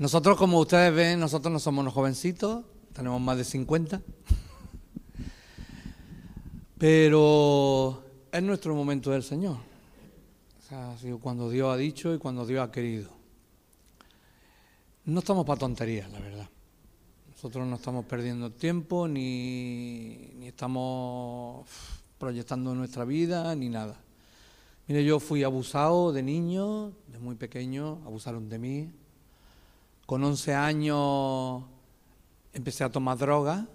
Nosotros, como ustedes ven, nosotros no somos unos jovencitos, tenemos más de 50. Pero es nuestro momento del Señor. O sea, ha sido cuando Dios ha dicho y cuando Dios ha querido. No estamos para tonterías, la verdad. Nosotros no estamos perdiendo tiempo ni, ni estamos proyectando nuestra vida ni nada. Mire, yo fui abusado de niño, de muy pequeño, abusaron de mí. Con 11 años empecé a tomar droga.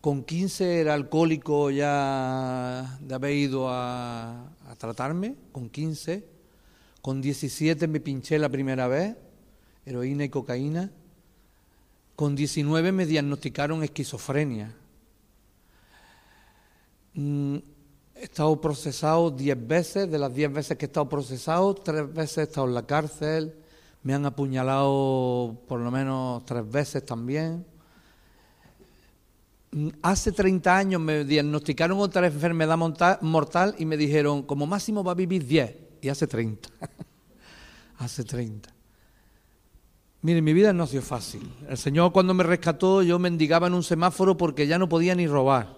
Con 15 era alcohólico ya de haber ido a, a tratarme, con 15. Con 17 me pinché la primera vez, heroína y cocaína. Con 19 me diagnosticaron esquizofrenia. Mm, he estado procesado 10 veces, de las 10 veces que he estado procesado, tres veces he estado en la cárcel, me han apuñalado por lo menos tres veces también. Mm, hace 30 años me diagnosticaron otra enfermedad mortal y me dijeron, como máximo va a vivir 10, y hace 30. hace 30. Mire, mi vida no ha sido fácil. El Señor cuando me rescató yo mendigaba en un semáforo porque ya no podía ni robar.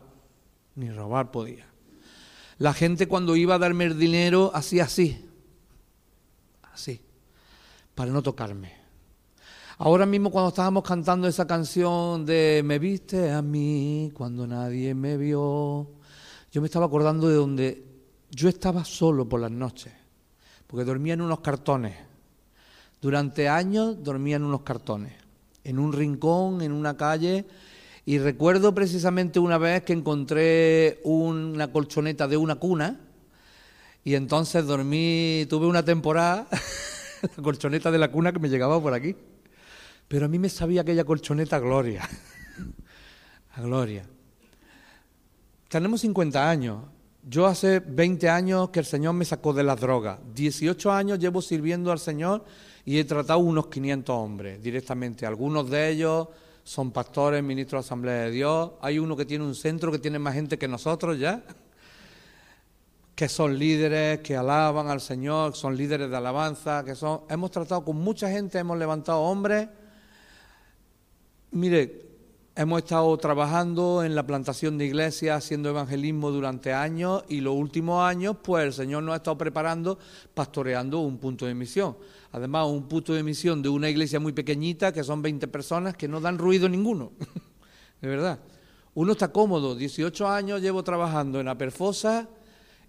Ni robar podía. La gente cuando iba a darme el dinero hacía así. Así. Para no tocarme. Ahora mismo cuando estábamos cantando esa canción de Me viste a mí cuando nadie me vio, yo me estaba acordando de donde yo estaba solo por las noches, porque dormía en unos cartones durante años dormía en unos cartones, en un rincón, en una calle, y recuerdo precisamente una vez que encontré una colchoneta de una cuna, y entonces dormí, tuve una temporada, la colchoneta de la cuna que me llegaba por aquí. Pero a mí me sabía aquella colchoneta gloria, a gloria. Tenemos 50 años. Yo hace 20 años que el Señor me sacó de las drogas. 18 años llevo sirviendo al Señor y he tratado unos 500 hombres directamente. Algunos de ellos son pastores, ministros de Asamblea de Dios. Hay uno que tiene un centro que tiene más gente que nosotros ya, que son líderes, que alaban al Señor, son líderes de alabanza, que son... Hemos tratado con mucha gente, hemos levantado hombres. Mire, Hemos estado trabajando en la plantación de iglesias, haciendo evangelismo durante años y los últimos años, pues el Señor nos ha estado preparando, pastoreando un punto de misión. Además, un punto de misión de una iglesia muy pequeñita, que son 20 personas, que no dan ruido ninguno. de verdad. Uno está cómodo. 18 años llevo trabajando en Aperfosa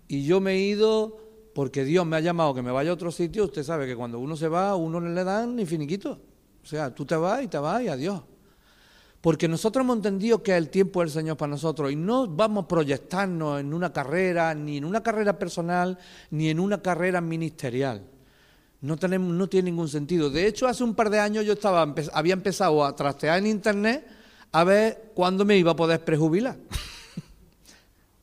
y yo me he ido porque Dios me ha llamado que me vaya a otro sitio. Usted sabe que cuando uno se va, uno no le dan ni finiquito. O sea, tú te vas y te vas y adiós. Porque nosotros hemos entendido que el tiempo del Señor para nosotros y no vamos a proyectarnos en una carrera, ni en una carrera personal, ni en una carrera ministerial. No, tenemos, no tiene ningún sentido. De hecho, hace un par de años yo estaba, había empezado a trastear en Internet a ver cuándo me iba a poder prejubilar.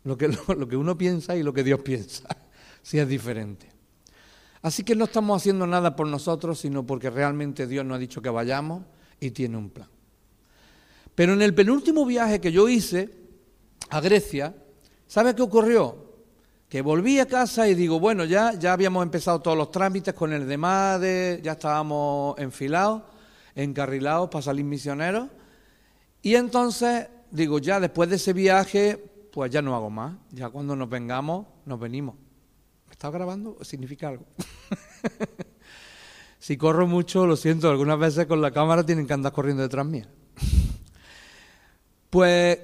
Lo, que, lo que uno piensa y lo que Dios piensa, si es diferente. Así que no estamos haciendo nada por nosotros, sino porque realmente Dios nos ha dicho que vayamos y tiene un plan. Pero en el penúltimo viaje que yo hice a Grecia, ¿sabe qué ocurrió? Que volví a casa y digo, bueno, ya, ya habíamos empezado todos los trámites con el de ya estábamos enfilados, encarrilados para salir misioneros. Y entonces digo, ya después de ese viaje, pues ya no hago más. Ya cuando nos vengamos, nos venimos. ¿Me estás grabando? ¿Significa algo? si corro mucho, lo siento, algunas veces con la cámara tienen que andar corriendo detrás mía. Pues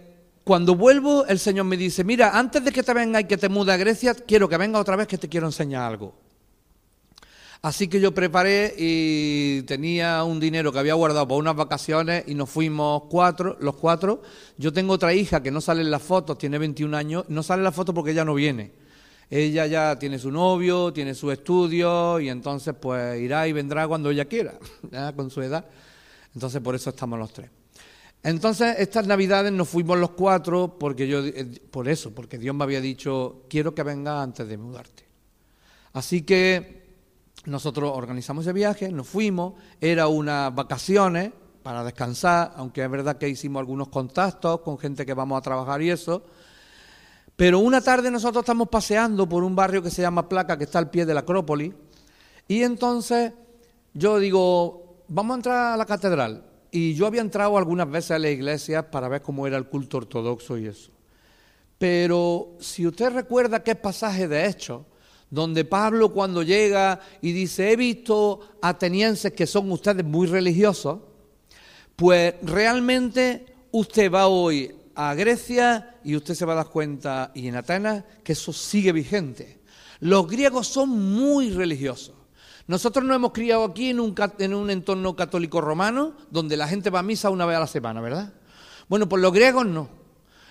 cuando vuelvo, el Señor me dice, mira, antes de que te venga y que te mude a Grecia, quiero que venga otra vez que te quiero enseñar algo. Así que yo preparé y tenía un dinero que había guardado para unas vacaciones y nos fuimos cuatro, los cuatro. Yo tengo otra hija que no sale en las fotos, tiene 21 años, no sale en las fotos porque ella no viene. Ella ya tiene su novio, tiene su estudio y entonces pues irá y vendrá cuando ella quiera, con su edad. Entonces por eso estamos los tres. Entonces, estas navidades nos fuimos los cuatro porque yo, eh, por eso, porque Dios me había dicho, quiero que vengas antes de mudarte. Así que nosotros organizamos ese viaje, nos fuimos, era unas vacaciones para descansar, aunque es verdad que hicimos algunos contactos con gente que vamos a trabajar y eso. Pero una tarde nosotros estamos paseando por un barrio que se llama Placa, que está al pie de la Acrópolis, y entonces yo digo, vamos a entrar a la catedral. Y yo había entrado algunas veces a la iglesia para ver cómo era el culto ortodoxo y eso. Pero si usted recuerda qué pasaje de Hechos, donde Pablo cuando llega y dice, he visto atenienses que son ustedes muy religiosos, pues realmente usted va hoy a Grecia y usted se va a dar cuenta, y en Atenas, que eso sigue vigente. Los griegos son muy religiosos. Nosotros nos hemos criado aquí en un, en un entorno católico romano, donde la gente va a misa una vez a la semana, ¿verdad? Bueno, pues los griegos no.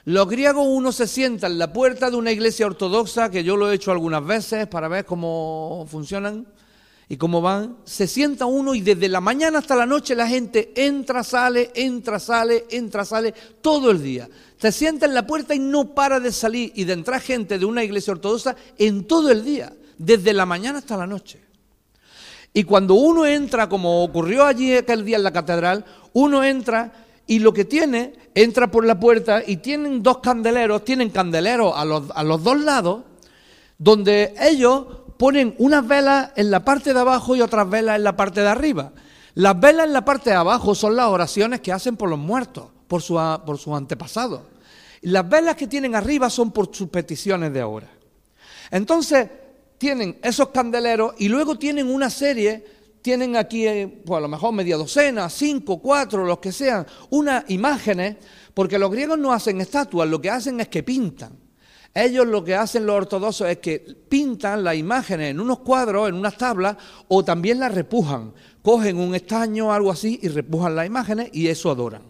Los griegos uno se sienta en la puerta de una iglesia ortodoxa, que yo lo he hecho algunas veces para ver cómo funcionan y cómo van. Se sienta uno y desde la mañana hasta la noche la gente entra, sale, entra, sale, entra, sale, todo el día. Se sienta en la puerta y no para de salir y de entrar gente de una iglesia ortodoxa en todo el día, desde la mañana hasta la noche. Y cuando uno entra, como ocurrió allí aquel día en la catedral, uno entra y lo que tiene, entra por la puerta y tienen dos candeleros, tienen candeleros a los, a los dos lados, donde ellos ponen unas velas en la parte de abajo y otras velas en la parte de arriba. Las velas en la parte de abajo son las oraciones que hacen por los muertos, por, por sus antepasados. Las velas que tienen arriba son por sus peticiones de ahora. Entonces, tienen esos candeleros y luego tienen una serie tienen aquí, eh, pues a lo mejor media docena, cinco, cuatro, los que sean, unas imágenes, porque los griegos no hacen estatuas, lo que hacen es que pintan. Ellos lo que hacen los ortodoxos es que pintan las imágenes en unos cuadros, en unas tablas, o también las repujan. Cogen un estaño o algo así y repujan las imágenes y eso adoran.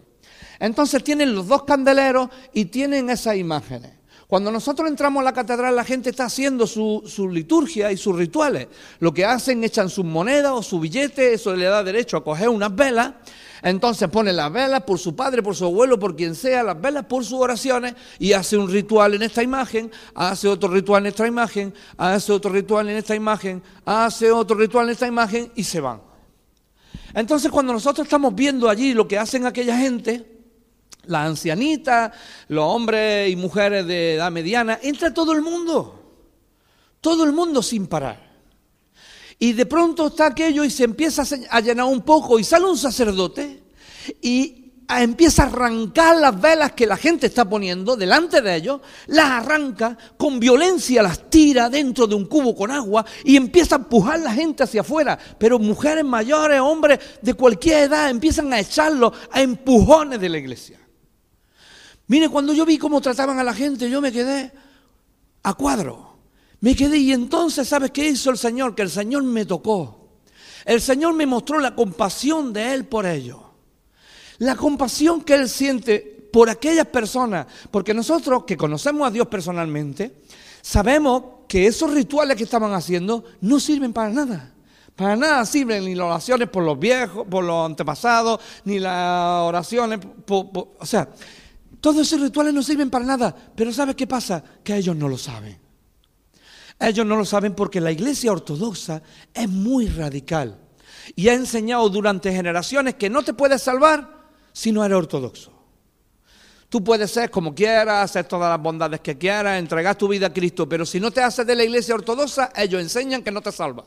Entonces tienen los dos candeleros y tienen esas imágenes. Cuando nosotros entramos a la catedral, la gente está haciendo su, liturgia y sus rituales. Lo que hacen, echan sus monedas o su billete, eso le da derecho a coger unas velas. Entonces pone las velas por su padre, por su abuelo, por quien sea, las velas por sus oraciones y hace un ritual en esta imagen, hace otro ritual en esta imagen, hace otro ritual en esta imagen, hace otro ritual en esta imagen y se van. Entonces cuando nosotros estamos viendo allí lo que hacen aquella gente, las ancianitas, los hombres y mujeres de edad mediana, entra todo el mundo, todo el mundo sin parar. Y de pronto está aquello y se empieza a llenar un poco y sale un sacerdote y empieza a arrancar las velas que la gente está poniendo delante de ellos, las arranca, con violencia las tira dentro de un cubo con agua y empieza a empujar la gente hacia afuera. Pero mujeres mayores, hombres de cualquier edad empiezan a echarlos a empujones de la iglesia. Mire, cuando yo vi cómo trataban a la gente, yo me quedé a cuadro. Me quedé y entonces, ¿sabes qué hizo el Señor? Que el Señor me tocó. El Señor me mostró la compasión de Él por ellos. La compasión que Él siente por aquellas personas. Porque nosotros que conocemos a Dios personalmente, sabemos que esos rituales que estaban haciendo no sirven para nada. Para nada sirven ni las oraciones por los viejos, por los antepasados, ni las oraciones, o sea, todos esos rituales no sirven para nada, pero ¿sabes qué pasa? Que ellos no lo saben. Ellos no lo saben porque la iglesia ortodoxa es muy radical y ha enseñado durante generaciones que no te puedes salvar si no eres ortodoxo. Tú puedes ser como quieras, hacer todas las bondades que quieras, entregar tu vida a Cristo, pero si no te haces de la iglesia ortodoxa, ellos enseñan que no te salva.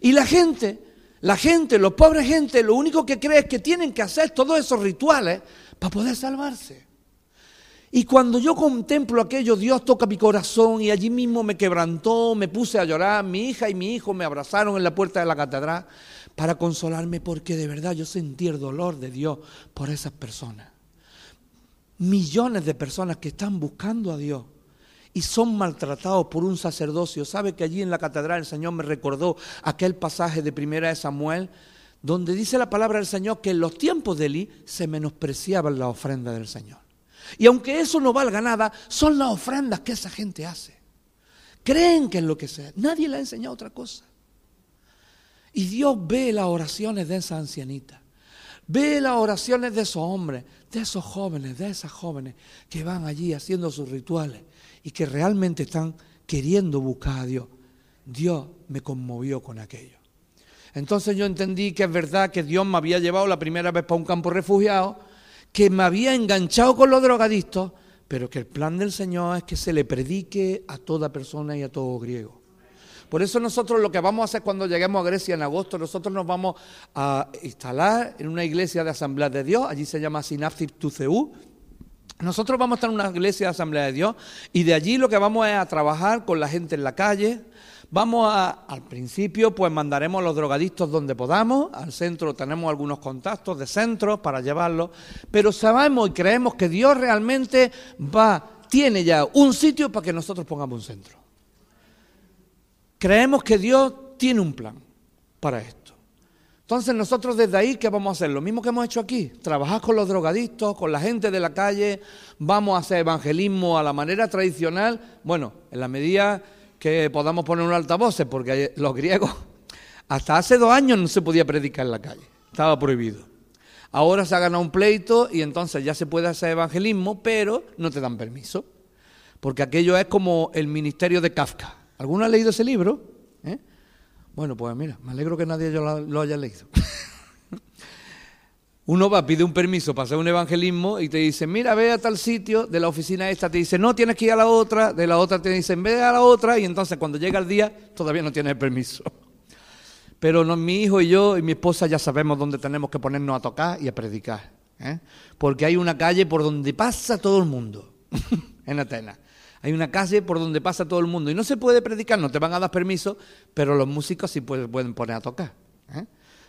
Y la gente, la gente, los pobres gente, lo único que cree es que tienen que hacer todos esos rituales para poder salvarse. Y cuando yo contemplo aquello, Dios toca mi corazón y allí mismo me quebrantó, me puse a llorar. Mi hija y mi hijo me abrazaron en la puerta de la catedral para consolarme porque de verdad yo sentí el dolor de Dios por esas personas. Millones de personas que están buscando a Dios y son maltratados por un sacerdocio. ¿Sabe que allí en la catedral el Señor me recordó aquel pasaje de Primera de Samuel donde dice la palabra del Señor que en los tiempos de Eli se menospreciaban la ofrenda del Señor? Y aunque eso no valga nada, son las ofrendas que esa gente hace. Creen que es lo que sea. Nadie le ha enseñado otra cosa. Y Dios ve las oraciones de esa ancianita. Ve las oraciones de esos hombres, de esos jóvenes, de esas jóvenes que van allí haciendo sus rituales y que realmente están queriendo buscar a Dios. Dios me conmovió con aquello. Entonces yo entendí que es verdad que Dios me había llevado la primera vez para un campo refugiado que me había enganchado con los drogadictos, pero que el plan del Señor es que se le predique a toda persona y a todo griego. Por eso nosotros lo que vamos a hacer cuando lleguemos a Grecia en agosto, nosotros nos vamos a instalar en una iglesia de Asamblea de Dios, allí se llama Tuceu. Nosotros vamos a estar en una iglesia de Asamblea de Dios y de allí lo que vamos es a trabajar con la gente en la calle, Vamos a, al principio, pues mandaremos a los drogadictos donde podamos, al centro tenemos algunos contactos de centros para llevarlos, pero sabemos y creemos que Dios realmente va, tiene ya un sitio para que nosotros pongamos un centro. Creemos que Dios tiene un plan para esto. Entonces nosotros desde ahí, ¿qué vamos a hacer? Lo mismo que hemos hecho aquí, trabajar con los drogadictos, con la gente de la calle, vamos a hacer evangelismo a la manera tradicional, bueno, en la medida que podamos poner un altavoz, porque los griegos hasta hace dos años no se podía predicar en la calle, estaba prohibido. Ahora se ha ganado un pleito y entonces ya se puede hacer evangelismo, pero no te dan permiso, porque aquello es como el ministerio de Kafka. ¿Alguno ha leído ese libro? ¿Eh? Bueno, pues mira, me alegro que nadie lo haya leído. Uno va, pide un permiso para hacer un evangelismo y te dicen, mira, ve a tal sitio, de la oficina esta te dice, no, tienes que ir a la otra, de la otra te dicen, ve a la otra, y entonces cuando llega el día todavía no tienes el permiso. Pero no, mi hijo y yo y mi esposa ya sabemos dónde tenemos que ponernos a tocar y a predicar. ¿eh? Porque hay una calle por donde pasa todo el mundo en Atenas. Hay una calle por donde pasa todo el mundo y no se puede predicar, no te van a dar permiso, pero los músicos sí pueden, poner a tocar. ¿eh?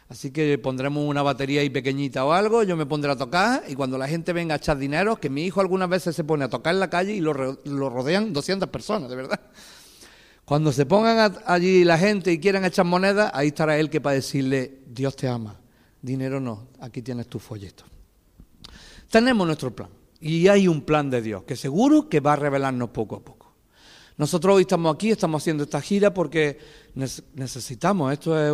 Así que pondremos una batería ahí pequeñita o algo, yo me pondré a tocar y cuando la gente venga a echar dinero, que mi hijo algunas veces se pone a tocar en la calle y lo, rodean 200 personas, de verdad. Cuando se pongan allí la gente y quieran echar moneda, ahí estará él que para decirle, Dios te ama, dinero no, aquí tienes tu folleto. Tenemos nuestro plan y hay un plan de Dios que seguro que va a revelarnos poco a poco. Nosotros hoy estamos aquí, estamos haciendo esta gira porque necesitamos, esto es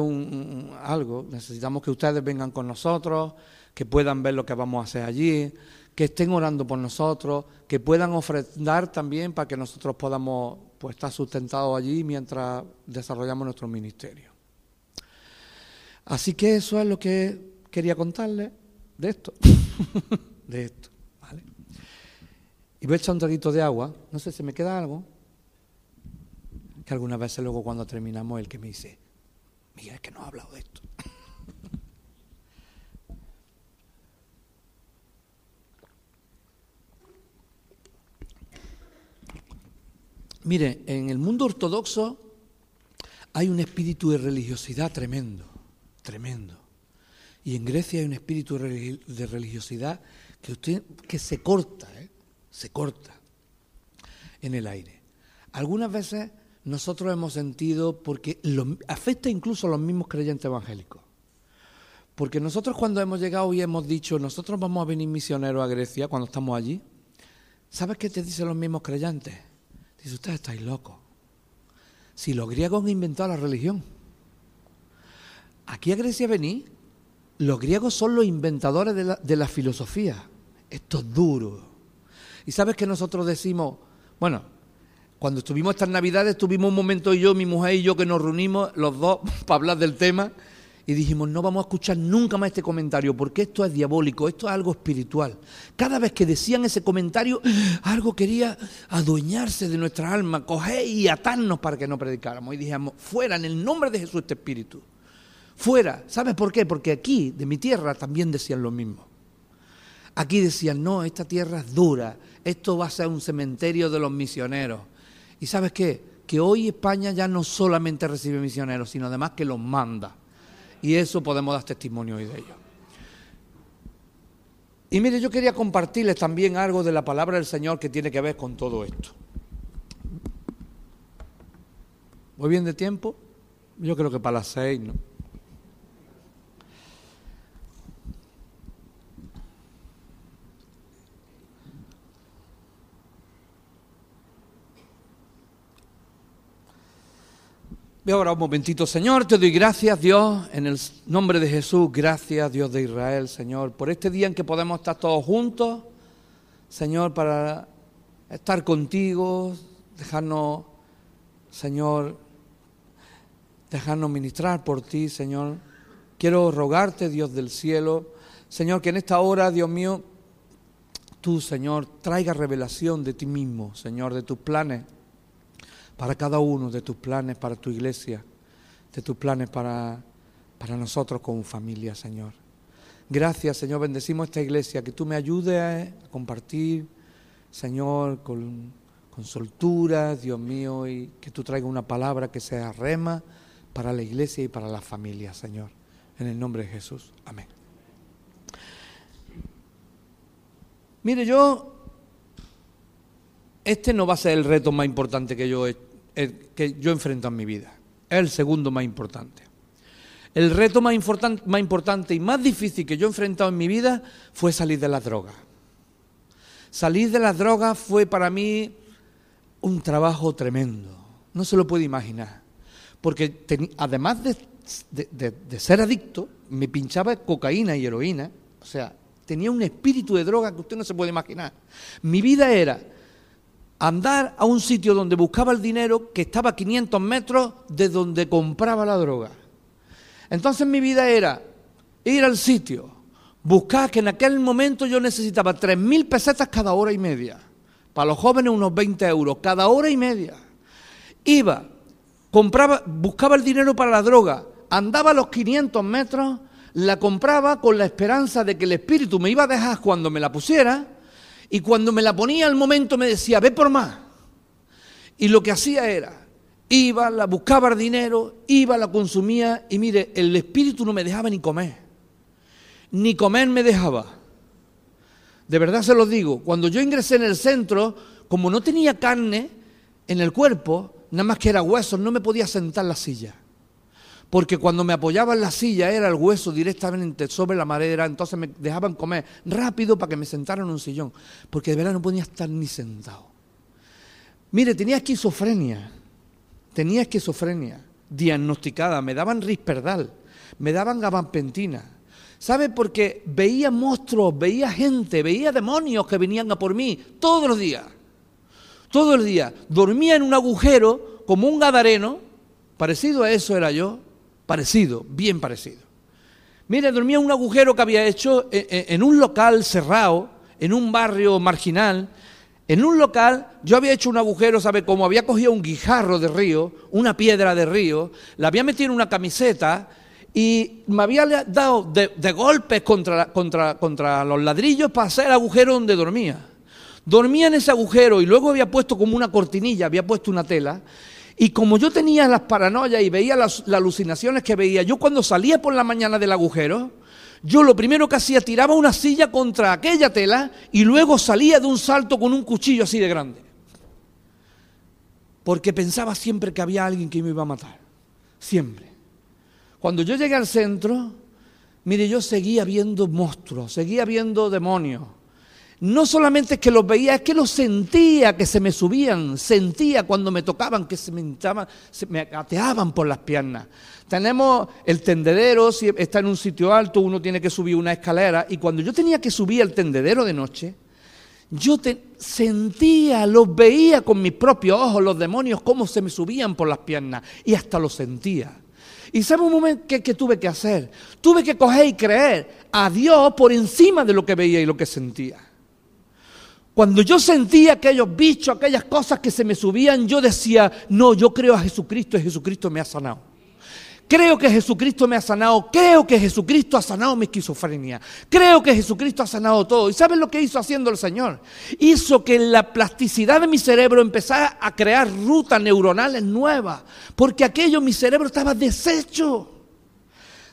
algo, necesitamos que ustedes vengan con nosotros, que puedan ver lo que vamos a hacer allí, que estén orando por nosotros, que puedan ofrendar también para que nosotros podamos pues, estar sustentados allí mientras desarrollamos nuestro ministerio. Así que eso es lo que quería contarles de esto, de esto, ¿vale? Y voy a echar un traguito de agua, no sé si me queda algo que algunas veces luego cuando terminamos el que me dice, Miguel, es que no ha hablado de esto. Mire, en el mundo ortodoxo hay un espíritu de religiosidad tremendo, tremendo. Y en Grecia hay un espíritu de religiosidad que, usted, que se corta, ¿eh? se corta en el aire. Algunas veces nosotros hemos sentido, porque afecta incluso a los mismos creyentes evangélicos. Porque nosotros cuando hemos llegado y hemos dicho, nosotros vamos a venir misioneros a Grecia cuando estamos allí, ¿sabes qué te dicen los mismos creyentes? Dice, ustedes estáis locos. Si los griegos han inventado la religión. Aquí a Grecia venís, los griegos son los inventadores de la, de la filosofía. Esto es duro. Y sabes que nosotros decimos, bueno, cuando estuvimos estas navidades, tuvimos un momento yo, mi mujer y yo, que nos reunimos los dos para hablar del tema y dijimos, no vamos a escuchar nunca más este comentario porque esto es diabólico, esto es algo espiritual. Cada vez que decían ese comentario, algo quería adueñarse de nuestra alma, coger y atarnos para que no predicáramos. Y dijimos, fuera, en el nombre de Jesús este espíritu. Fuera. ¿Sabes por qué? Porque aquí, de mi tierra, también decían lo mismo. Aquí decían, no, esta tierra es dura, esto va a ser un cementerio de los misioneros. Y sabes qué? Que hoy España ya no solamente recibe misioneros, sino además que los manda. Y eso podemos dar testimonio hoy de ello. Y mire, yo quería compartirles también algo de la palabra del Señor que tiene que ver con todo esto. ¿Voy bien de tiempo? Yo creo que para las seis, ¿no? Voy ahora un momentito, Señor, te doy gracias, Dios, en el nombre de Jesús, gracias, Dios de Israel, Señor, por este día en que podemos estar todos juntos, Señor, para estar contigo, dejarnos, Señor, dejarnos ministrar por ti, Señor. Quiero rogarte, Dios del cielo, Señor, que en esta hora, Dios mío, tú, Señor, traiga revelación de ti mismo, Señor, de tus planes para cada uno de tus planes para tu iglesia, de tus planes para, para nosotros como familia, Señor. Gracias, Señor, bendecimos esta iglesia, que tú me ayudes a compartir, Señor, con, con soltura, Dios mío, y que tú traigas una palabra que sea rema para la iglesia y para la familia, Señor. En el nombre de Jesús. Amén. Mire, yo, este no va a ser el reto más importante que yo, que yo enfrento en mi vida. Es el segundo más importante. El reto más, importante y más difícil que yo he enfrentado en mi vida fue salir de las drogas. Salir de las drogas fue para mí un trabajo tremendo. No se lo puede imaginar. Porque además de, ser adicto, me pinchaba cocaína y heroína. O sea, tenía un espíritu de droga que usted no se puede imaginar. Mi vida era andar a un sitio donde buscaba el dinero que estaba a 500 metros de donde compraba la droga. Entonces mi vida era ir al sitio, buscar que en aquel momento yo necesitaba 3.000 pesetas cada hora y media. Para los jóvenes unos 20 euros, cada hora y media. Iba, compraba, buscaba el dinero para la droga, andaba a los 500 metros, la compraba con la esperanza de que el espíritu me iba a dejar cuando me la pusiera y cuando me la ponía al momento me decía, ve por más. Y lo que hacía era, Iba, la buscaba el dinero, iba, la consumía y mire, el espíritu no me dejaba ni comer. Ni comer me dejaba. De verdad se lo digo, cuando yo ingresé en el centro, como no tenía carne en el cuerpo, nada más que era hueso, no me podía sentar en la silla. Porque cuando me apoyaba en la silla era el hueso directamente sobre la madera, entonces me dejaban comer rápido para que me sentara en un sillón. Porque de verdad no podía estar ni sentado. Mire, tenía esquizofrenia tenía esquizofrenia diagnosticada, me daban risperdal, me daban gabapentina. ¿Sabe? Porque veía monstruos, veía gente, veía demonios que venían a por mí todos los días. Todos los días. Dormía en un agujero como un gadareno, parecido a eso era yo, parecido, bien parecido. Mire, dormía en un agujero que había hecho en un local cerrado, en un barrio marginal, en un local yo había hecho un agujero, ¿sabe cómo? Había cogido un guijarro de río, una piedra de río, la había metido en una camiseta y me había dado de, golpes contra, contra, contra los ladrillos para hacer el agujero donde dormía. Dormía en ese agujero y luego había puesto como una cortinilla, había puesto una tela. Y como yo tenía las paranoias y veía las alucinaciones que veía, yo cuando salía por la mañana del agujero, yo lo primero que hacía, tiraba una silla contra aquella tela y luego salía de un salto con un cuchillo así de grande. Porque pensaba siempre que había alguien que me iba a matar. Siempre. Cuando yo llegué al centro, mire, yo seguía viendo monstruos, seguía viendo demonios no solamente que los veía, es que los sentía que se me subían, sentía cuando me tocaban que se me, se me ateaban por las piernas. Tenemos el tendedero, si está en un sitio alto, uno tiene que subir una escalera, y cuando yo tenía que subir el tendedero de noche, yo sentía, los veía con mis propios ojos, los demonios, cómo se me subían por las piernas, y hasta los sentía. ¿Y sabe un momento que, que tuve que hacer? Tuve que coger y creer a Dios por encima de lo que veía y lo que sentía. Cuando yo sentía aquellos bichos, aquellas cosas que se me subían, yo decía, no, yo creo a Jesucristo y Jesucristo me ha sanado. Creo que Jesucristo me ha sanado, creo que Jesucristo ha sanado mi esquizofrenia, creo que Jesucristo ha sanado todo. ¿Y saben lo que hizo haciendo el Señor? Hizo que la plasticidad de mi cerebro empezara a crear rutas neuronales nuevas, porque aquello mi cerebro estaba deshecho,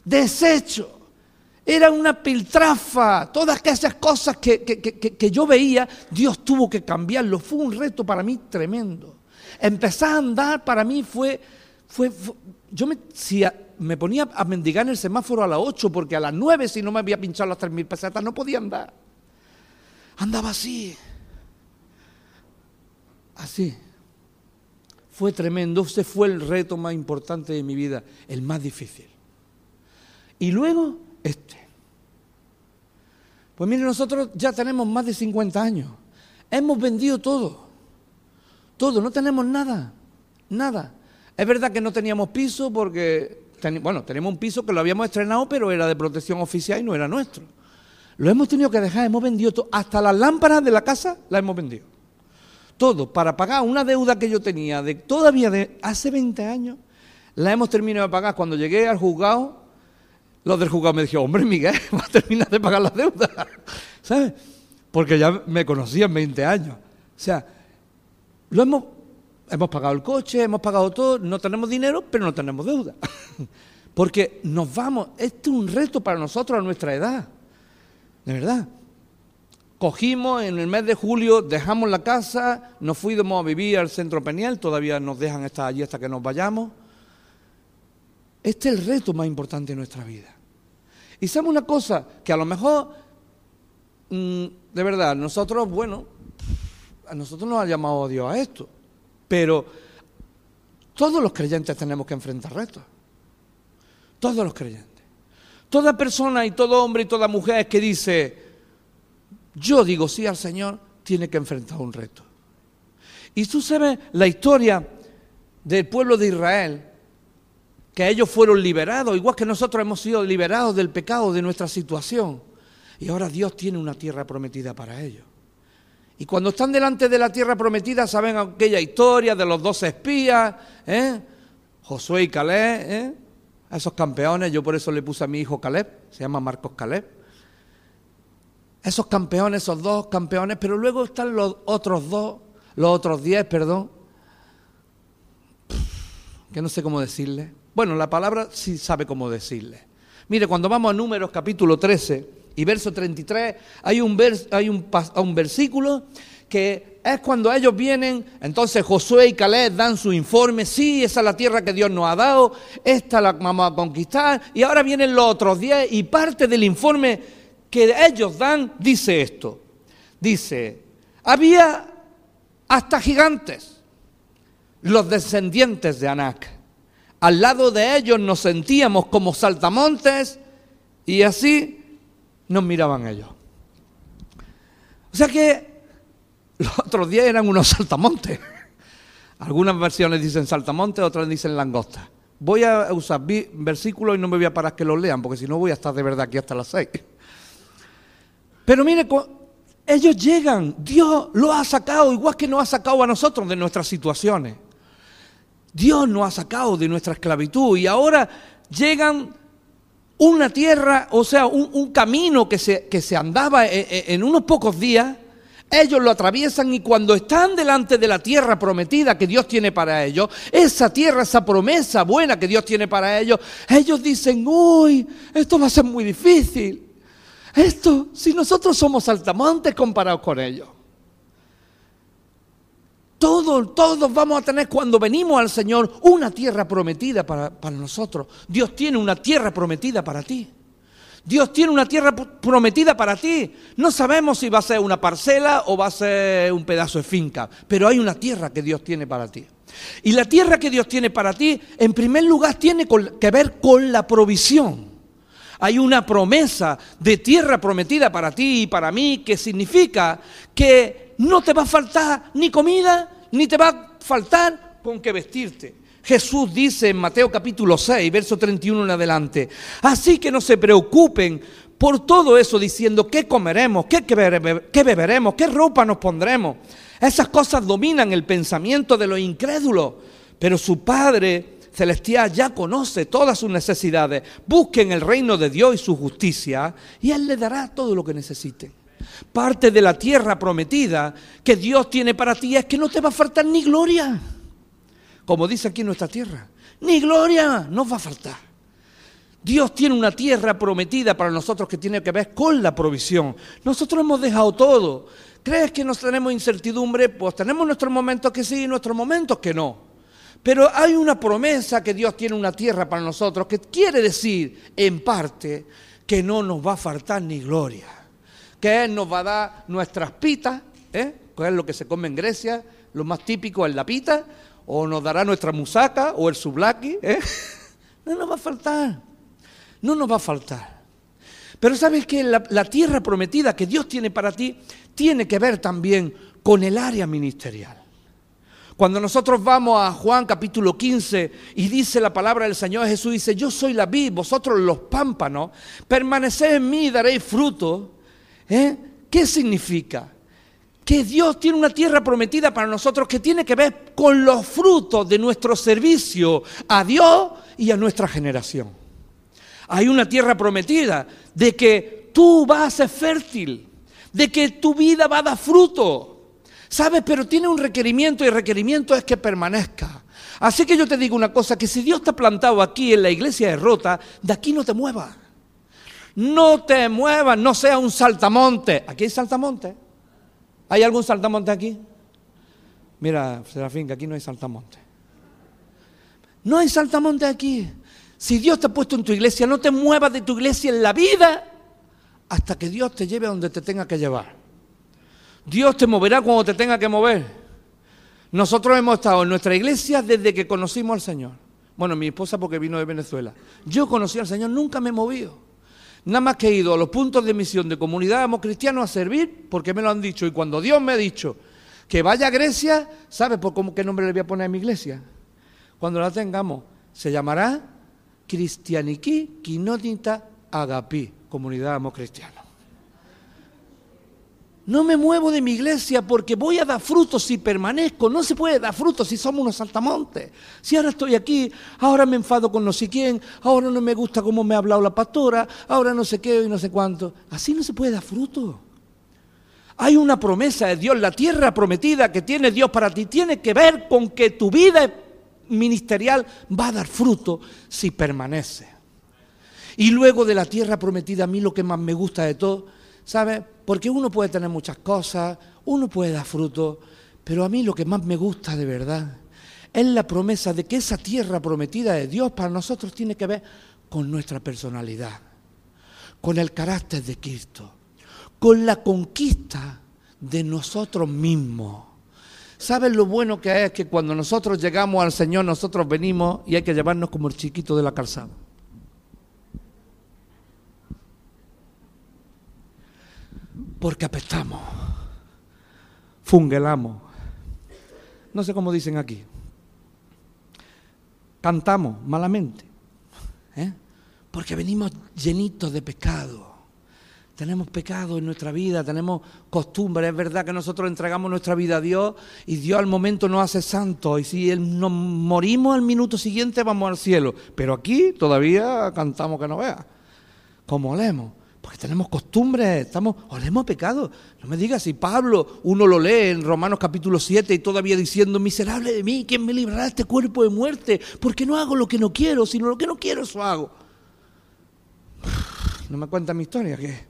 deshecho era una piltrafa, todas esas cosas que, yo veía, Dios tuvo que cambiarlo. Fue un reto para mí tremendo. Empezar a andar para mí fue, fue, yo me, me ponía a mendigar en el semáforo a las 8 porque a las 9 si no me había pinchado las 3.000 pesetas no podía andar. Andaba así, así. Fue tremendo, ese fue el reto más importante de mi vida, el más difícil. Y luego este. Pues mire, nosotros ya tenemos más de 50 años. Hemos vendido todo. Todo, no tenemos nada. Nada. Es verdad que no teníamos piso porque, bueno, tenemos un piso que lo habíamos estrenado, pero era de protección oficial y no era nuestro. Lo hemos tenido que dejar, hemos vendido todo. Hasta las lámparas de la casa las hemos vendido. todo, para pagar una deuda que yo tenía de todavía de hace 20 años, la hemos terminado de pagar. Cuando llegué al juzgado, los del juzgado me dijeron, hombre Miguel, va a terminar de pagar la deuda, ¿sabes? Porque ya me conocían 20 años. O sea, lo hemos, hemos pagado el coche, hemos pagado todo, no tenemos dinero, pero no tenemos deuda. Porque nos vamos, este es un reto para nosotros a nuestra edad, de verdad. Cogimos en el mes de julio, dejamos la casa, nos fuimos a vivir al centro Peniel, todavía nos dejan estar allí hasta que nos vayamos. Este es el reto más importante de nuestra vida. Y sabemos una cosa, que a lo mejor, mm, de verdad, nosotros, bueno, a nosotros nos ha llamado Dios a esto, pero todos los creyentes tenemos que enfrentar retos. Todos los creyentes. Toda persona y todo hombre y toda mujer que dice, yo digo sí al Señor, tiene que enfrentar un reto. Y tú sabes la historia del pueblo de Israel, que ellos fueron liberados, igual que nosotros hemos sido liberados del pecado de nuestra situación. Y ahora Dios tiene una tierra prometida para ellos. Y cuando están delante de la tierra prometida, saben aquella historia de los dos espías, ¿eh? Josué y Caleb, ¿eh? esos campeones, yo por eso le puse a mi hijo Caleb, se llama Marcos Caleb esos campeones, esos dos campeones, pero luego están los otros dos, los otros diez, perdón, que no sé cómo decirle. Bueno, la palabra sí sabe cómo decirle. Mire, cuando vamos a Números capítulo 13 y verso 33, hay un, hay un, versículo que es cuando ellos vienen, entonces Josué y Caleb dan su informe, sí, esa es la tierra que Dios nos ha dado, esta la vamos a conquistar, y ahora vienen los otros diez y parte del informe que ellos dan dice esto. Dice, había hasta gigantes, los descendientes de Anac. Al lado de ellos nos sentíamos como saltamontes y así nos miraban ellos. O sea que los otros días eran unos saltamontes. Algunas versiones dicen saltamontes, otras dicen langosta. Voy a usar versículos y no me voy a parar que los lean, porque si no voy a estar de verdad aquí hasta las seis. Pero mire, ellos llegan, Dios lo ha sacado, igual que nos ha sacado a nosotros de nuestras situaciones. Dios nos ha sacado de nuestra esclavitud y ahora llegan una tierra, o sea, un, camino que se, que se andaba en, en unos pocos días, ellos lo atraviesan y cuando están delante de la tierra prometida que Dios tiene para ellos, esa tierra, esa promesa buena que Dios tiene para ellos, ellos dicen, uy, esto va a ser muy difícil. Esto, si nosotros somos saltamontes comparados con ellos. Todos, todos vamos a tener cuando venimos al Señor una tierra prometida para, para nosotros. Dios tiene una tierra prometida para ti. Dios tiene una tierra prometida para ti. No sabemos si va a ser una parcela o va a ser un pedazo de finca, pero hay una tierra que Dios tiene para ti. Y la tierra que Dios tiene para ti, en primer lugar, tiene que ver con la provisión hay una promesa de tierra prometida para ti y para mí que significa que no te va a faltar ni comida, ni te va a faltar con qué vestirte. Jesús dice en Mateo capítulo 6, verso 31 en adelante, así que no se preocupen por todo eso diciendo qué comeremos, qué, qué beberemos, qué ropa nos pondremos. Esas cosas dominan el pensamiento de los incrédulos, pero su Padre celestial ya conoce todas sus necesidades. Busquen el reino de Dios y su justicia y Él le dará todo lo que necesiten. Parte de la tierra prometida que Dios tiene para ti es que no te va a faltar ni gloria. Como dice aquí en nuestra tierra, ni gloria nos va a faltar. Dios tiene una tierra prometida para nosotros que tiene que ver con la provisión. Nosotros hemos dejado todo. ¿Crees que nos tenemos incertidumbre? Pues tenemos nuestros momentos que sí y nuestros momentos que no. Pero hay una promesa que Dios tiene una tierra para nosotros que quiere decir, en parte, que no nos va a faltar ni gloria. Que nos va a dar nuestras pitas, ¿eh? que es lo que se come en Grecia, lo más típico es la pita, o nos dará nuestra musaca o el sublaki. ¿eh? No nos va a faltar, no nos va a faltar. Pero sabes que la tierra prometida que Dios tiene para ti tiene que ver también con el área ministerial. Cuando nosotros vamos a Juan capítulo 15 y dice la palabra del Señor Jesús, dice, yo soy la vid, vosotros los pámpanos, permaneced en mí y daréis fruto. ¿Eh? ¿Qué significa? que Dios tiene una tierra prometida para nosotros que tiene que ver con los frutos de nuestro servicio a Dios y a nuestra generación. Hay una tierra prometida de que tú vas a ser fértil, de que tu vida va a dar fruto. ¿Sabes? Pero tiene un requerimiento y el requerimiento es que permanezca. Así que yo te digo una cosa, que si Dios te ha plantado aquí en la iglesia de Rota, de aquí no te muevas. No te muevas, no sea un saltamonte. ¿Aquí hay saltamonte? ¿Hay algún saltamonte aquí? Mira, Serafín, que aquí no hay saltamonte. No hay saltamonte aquí. Si Dios te ha puesto en tu iglesia, no te muevas de tu iglesia en la vida hasta que Dios te lleve a donde te tenga que llevar. Dios te moverá cuando te tenga que mover. Nosotros hemos estado en nuestra iglesia desde que conocimos al Señor. Bueno, mi esposa porque vino de Venezuela. Yo conocí al Señor, nunca me he movido. Nada más que he ido a los puntos de misión de comunidad amo cristianos a servir porque me lo han dicho. Y cuando Dios me ha dicho que vaya a Grecia, ¿sabe por cómo, qué nombre le voy a poner a mi iglesia? Cuando la tengamos, se llamará Cristianiki Quinótita Agapi, comunidad amo cristiano. No me muevo de mi iglesia porque voy a dar frutos si permanezco. No se puede dar frutos si somos unos saltamontes. Si ahora estoy aquí, ahora me enfado con no sé quién, ahora no me gusta cómo me ha hablado la pastora, ahora no sé qué y no sé cuánto. Así no se puede dar fruto. Hay una promesa de Dios, la tierra prometida que tiene Dios para ti tiene que ver con que tu vida ministerial va a dar fruto si permanece. Y luego de la tierra prometida, a mí lo que más me gusta de todo ¿Sabe? Porque uno puede tener muchas cosas, uno puede dar fruto, pero a mí lo que más me gusta de verdad es la promesa de que esa tierra prometida de Dios para nosotros tiene que ver con nuestra personalidad, con el carácter de Cristo, con la conquista de nosotros mismos. ¿Saben lo bueno que es que cuando nosotros llegamos al Señor, nosotros venimos y hay que llevarnos como el chiquito de la calzada? Porque apestamos, fungelamos. No sé cómo dicen aquí. Cantamos malamente, ¿eh? porque venimos llenitos de pecado. Tenemos pecado en nuestra vida, tenemos costumbres. Es verdad que nosotros entregamos nuestra vida a Dios y Dios al momento nos hace santos. Y si nos morimos al minuto siguiente, vamos al cielo. Pero aquí todavía cantamos que no vea, como olemos. Porque tenemos costumbres, estamos, olemos pecado. No me digas si Pablo, uno lo lee en Romanos capítulo 7 y todavía diciendo, miserable de mí, ¿quién me librará de este cuerpo de muerte? Porque no hago lo que no quiero, sino lo que no quiero, eso hago. No me cuenta mi historia, que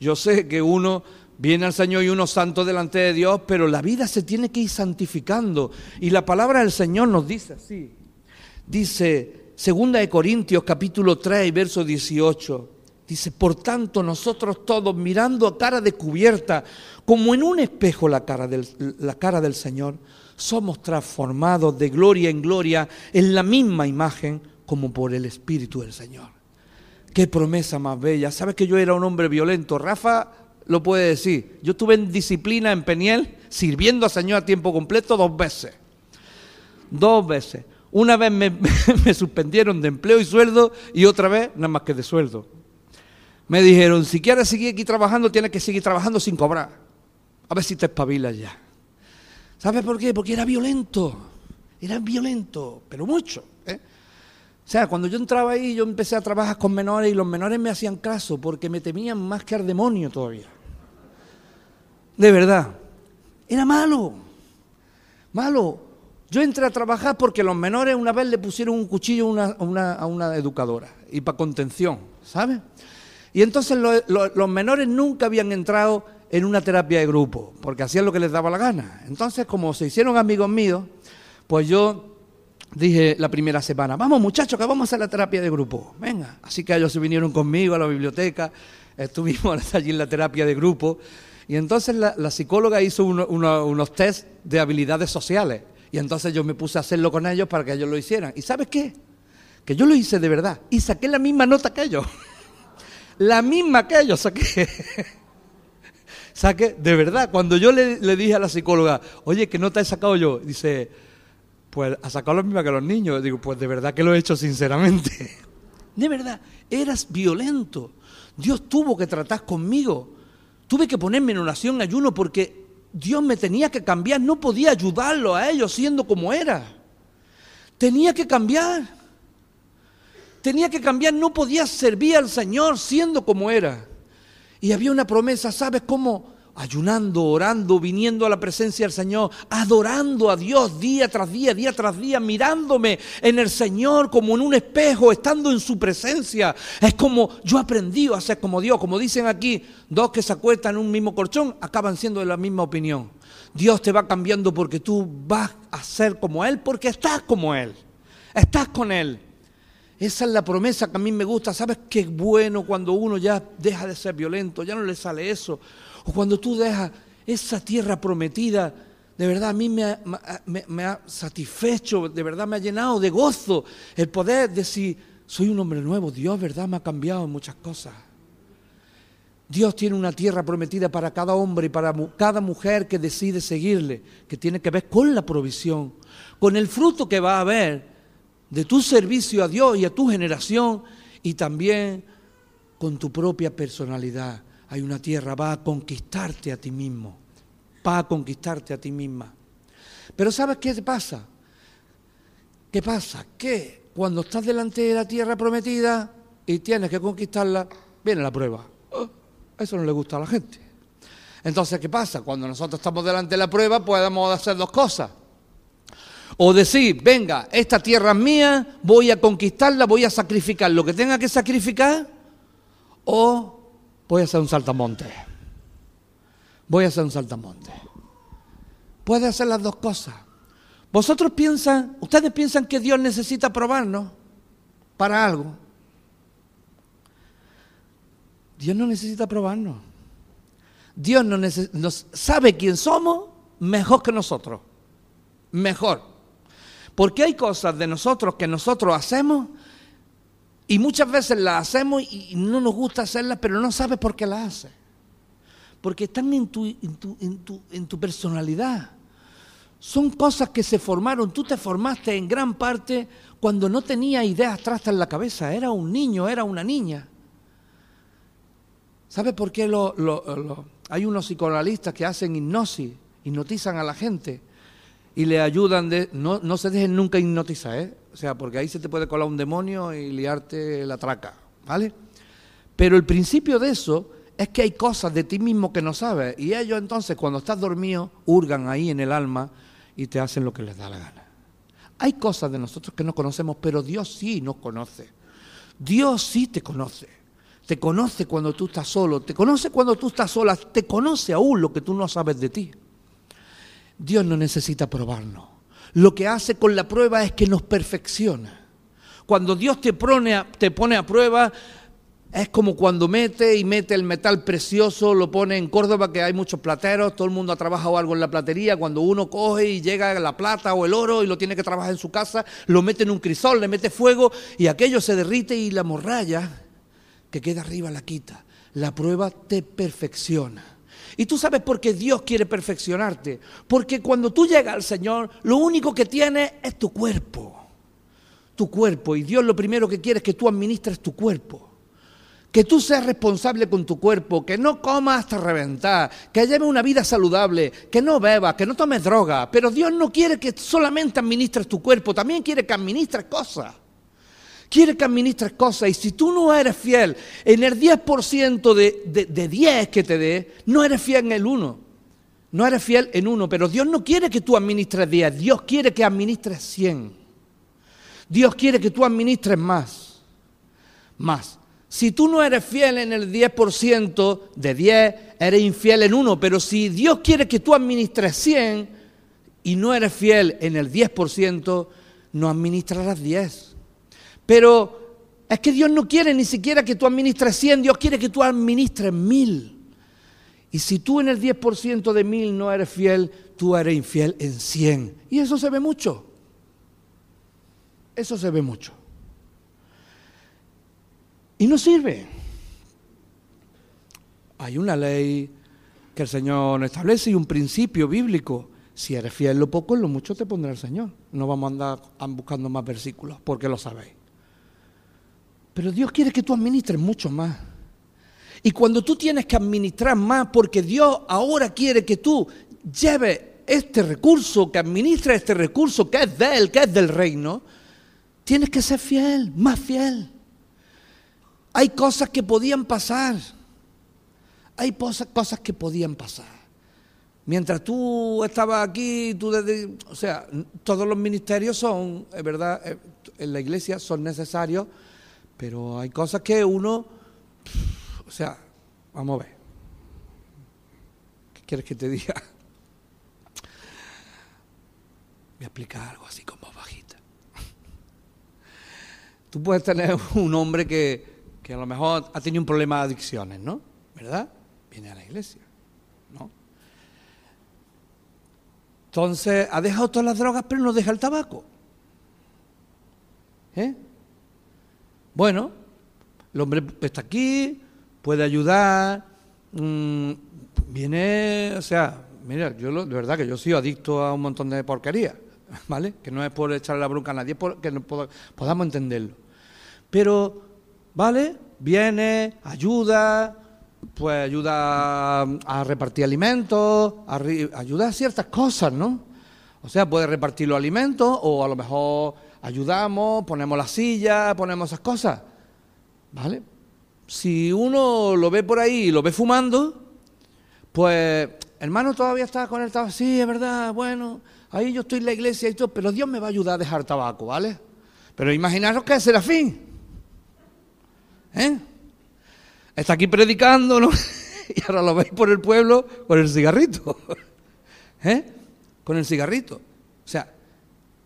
yo sé que uno viene al Señor y uno santo delante de Dios, pero la vida se tiene que ir santificando. Y la palabra del Señor nos dice así. Dice, segunda de Corintios capítulo 3, verso 18. Dice, por tanto nosotros todos mirando a cara descubierta, como en un espejo la cara, del, la cara del Señor, somos transformados de gloria en gloria en la misma imagen como por el Espíritu del Señor. Qué promesa más bella. ¿Sabes que yo era un hombre violento? Rafa lo puede decir. Yo estuve en disciplina en Peniel, sirviendo al Señor a tiempo completo dos veces. Dos veces. Una vez me, me suspendieron de empleo y sueldo y otra vez nada más que de sueldo me dijeron, si quieres seguir aquí trabajando, tienes que seguir trabajando sin cobrar. A ver si te espabilas ya. ¿Sabes por qué? Porque era violento. Era violento, pero mucho. ¿eh? O sea, cuando yo entraba ahí, yo empecé a trabajar con menores y los menores me hacían caso porque me temían más que al demonio todavía. De verdad. Era malo. Malo. Yo entré a trabajar porque los menores una vez le pusieron un cuchillo a una, a una educadora y para contención, ¿sabes? Y entonces los menores nunca habían entrado en una terapia de grupo, porque hacían lo que les daba la gana. Entonces, como se hicieron amigos míos, pues yo dije la primera semana, vamos muchachos, que vamos a hacer la terapia de grupo. Venga. Así que ellos se vinieron conmigo a la biblioteca, estuvimos allí en la terapia de grupo, y entonces la, psicóloga hizo unos test de habilidades sociales. Y entonces yo me puse a hacerlo con ellos para que ellos lo hicieran. ¿Y sabes qué? Que yo lo hice de verdad. Y saqué la misma nota que ellos. la misma que yo saqué. saqué, de verdad, cuando yo le, dije a la psicóloga, oye, ¿qué nota he sacado yo? Dice, pues ha sacado la misma que los niños. Digo, pues de verdad que lo he hecho sinceramente. de verdad, eras violento. Dios tuvo que tratar conmigo. Tuve que ponerme en oración, ayuno, porque Dios me tenía que cambiar, no podía ayudarlo a ellos siendo como era. Tenía que cambiar. Tenía que cambiar, no podía servir al Señor siendo como era. Y había una promesa, ¿sabes cómo? ayunando, orando, viniendo a la presencia del Señor, adorando a Dios día tras día, día tras día, mirándome en el Señor como en un espejo, estando en su presencia. Es como yo aprendí a ser como Dios, como dicen aquí, dos que se acuestan en un mismo colchón acaban siendo de la misma opinión. Dios te va cambiando porque tú vas a ser como Él, porque estás como Él, estás con Él. Esa es la promesa que a mí me gusta. ¿Sabes qué bueno cuando uno ya deja de ser violento? Ya no le sale eso. O cuando tú dejas esa tierra prometida, de verdad a mí me ha, satisfecho, de verdad me ha llenado de gozo el poder decir, soy un hombre nuevo, Dios, ¿verdad? Me ha cambiado en muchas cosas. Dios tiene una tierra prometida para cada hombre y para cada mujer que decide seguirle, que tiene que ver con la provisión, con el fruto que va a haber de tu servicio a Dios y a tu generación y también con tu propia personalidad hay una tierra, va a conquistarte a ti mismo, va a conquistarte a ti misma. Pero ¿sabes qué pasa? ¿Qué pasa? Que cuando estás delante de la tierra prometida y tienes que conquistarla, viene la prueba. Oh, eso no le gusta a la gente. Entonces, ¿qué pasa? Cuando nosotros estamos delante de la prueba, podemos hacer dos cosas. O decir, venga, esta tierra es mía, voy a conquistarla, voy a sacrificar lo que tenga que sacrificar. O voy a hacer un saltamonte. Voy a hacer un saltamonte. Puede hacer las dos cosas. Vosotros piensan, ustedes piensan que Dios necesita probarnos para algo. Dios no necesita probarnos. Dios no nos sabe quién somos mejor que nosotros. Mejor. Porque hay cosas de nosotros que nosotros hacemos y muchas veces las hacemos y no nos gusta hacerlas, pero no sabes por qué las haces. Porque están en tu, en tu, personalidad. Son cosas que se formaron. Tú te formaste en gran parte cuando no tenías ideas abstractas en la cabeza. Era un niño, era una niña. ¿Sabes por qué hay unos psicoanalistas que hacen hipnosis, hipnotizan a la gente y le ayudan de... No, no se dejen nunca hipnotizar, ¿eh? O sea, porque ahí se te puede colar un demonio y liarte la traca, ¿vale? Pero el principio de eso es que hay cosas de ti mismo que no sabes. Y ellos entonces, cuando estás dormido, hurgan ahí en el alma y te hacen lo que les da la gana. Hay cosas de nosotros que no conocemos, pero Dios sí nos conoce. Dios sí te conoce. Te conoce cuando tú estás solo, te conoce cuando tú estás sola, te conoce aún lo que tú no sabes de ti. Dios no necesita probarnos lo que hace con la prueba es que nos perfecciona. Cuando Dios te pone a, prueba, es como cuando mete y mete el metal precioso, lo pone en Córdoba, que hay muchos plateros, todo el mundo ha trabajado algo en la platería, cuando uno coge y llega la plata o el oro y lo tiene que trabajar en su casa, lo mete en un crisol, le mete fuego y aquello se derrite y la morralla que queda arriba la quita. La prueba te perfecciona. Y tú sabes por qué Dios quiere perfeccionarte. Porque cuando tú llegas al Señor, lo único que tienes es tu cuerpo. Tu cuerpo. Y Dios lo primero que quiere es que tú administres tu cuerpo. Que tú seas responsable con tu cuerpo, que no comas hasta reventar, que lleves una vida saludable, que no bebas, que no tomes droga. Pero Dios no quiere que solamente administres tu cuerpo, también quiere que administres cosas quiere que administres cosas y si tú no eres fiel en el 10% de, de, 10 que te dé, no eres fiel en el 1. No eres fiel en uno, pero Dios no quiere que tú administres 10, Dios quiere que administres 100. Dios quiere que tú administres más. Más. Si tú no eres fiel en el 10% de 10, eres infiel en uno, pero si Dios quiere que tú administres 100 y no eres fiel en el 10%, no administrarás 10. Pero es que Dios no quiere ni siquiera que tú administres 100, Dios quiere que tú administres mil. Y si tú en el 10% de mil no eres fiel, tú eres infiel en 100. Y eso se ve mucho. Eso se ve mucho. Y no sirve. Hay una ley que el Señor establece y un principio bíblico. Si eres fiel lo poco, lo mucho te pondrá el Señor. No vamos a andar buscando más versículos, porque lo sabéis. Pero Dios quiere que tú administres mucho más. Y cuando tú tienes que administrar más, porque Dios ahora quiere que tú lleves este recurso, que administres este recurso que es de él, que es del reino, tienes que ser fiel, más fiel. Hay cosas que podían pasar. Hay cosas que podían pasar. Mientras tú estabas aquí, tú desde, o sea, todos los ministerios son, es verdad, eh, en la iglesia son necesarios, pero hay cosas que uno, o sea, vamos a ver. ¿Qué quieres que te diga? Voy a explicar algo así como bajita. Tú puedes tener un hombre que, que a lo mejor ha tenido un problema de adicciones, ¿no? ¿Verdad? Viene a la iglesia, ¿no? Entonces, ha dejado todas las drogas, pero no deja el tabaco. ¿Eh? Bueno, el hombre está aquí, puede ayudar, mm, viene, o sea, mira, yo de verdad que yo soy adicto a un montón de porquería, ¿vale? Que no es por echarle la bronca a nadie, es por que no podamos entenderlo. Pero, ¿vale? Viene, ayuda, pues ayuda a repartir alimentos, ayuda a ciertas cosas, ¿no? O sea, puede repartir los alimentos o a lo mejor ayudamos, ponemos la silla, ponemos esas cosas, ¿vale? Si uno lo ve por ahí y lo ve fumando, pues, hermano, todavía está con el tabaco, sí, es verdad, bueno, ahí yo estoy en la iglesia y todo, pero Dios me va a ayudar a dejar tabaco, ¿vale? Pero imaginaros que es Serafín, ¿eh? está aquí predicando, ¿no? y ahora lo veis por el pueblo con el cigarrito. ¿Eh? Con el cigarrito. O sea,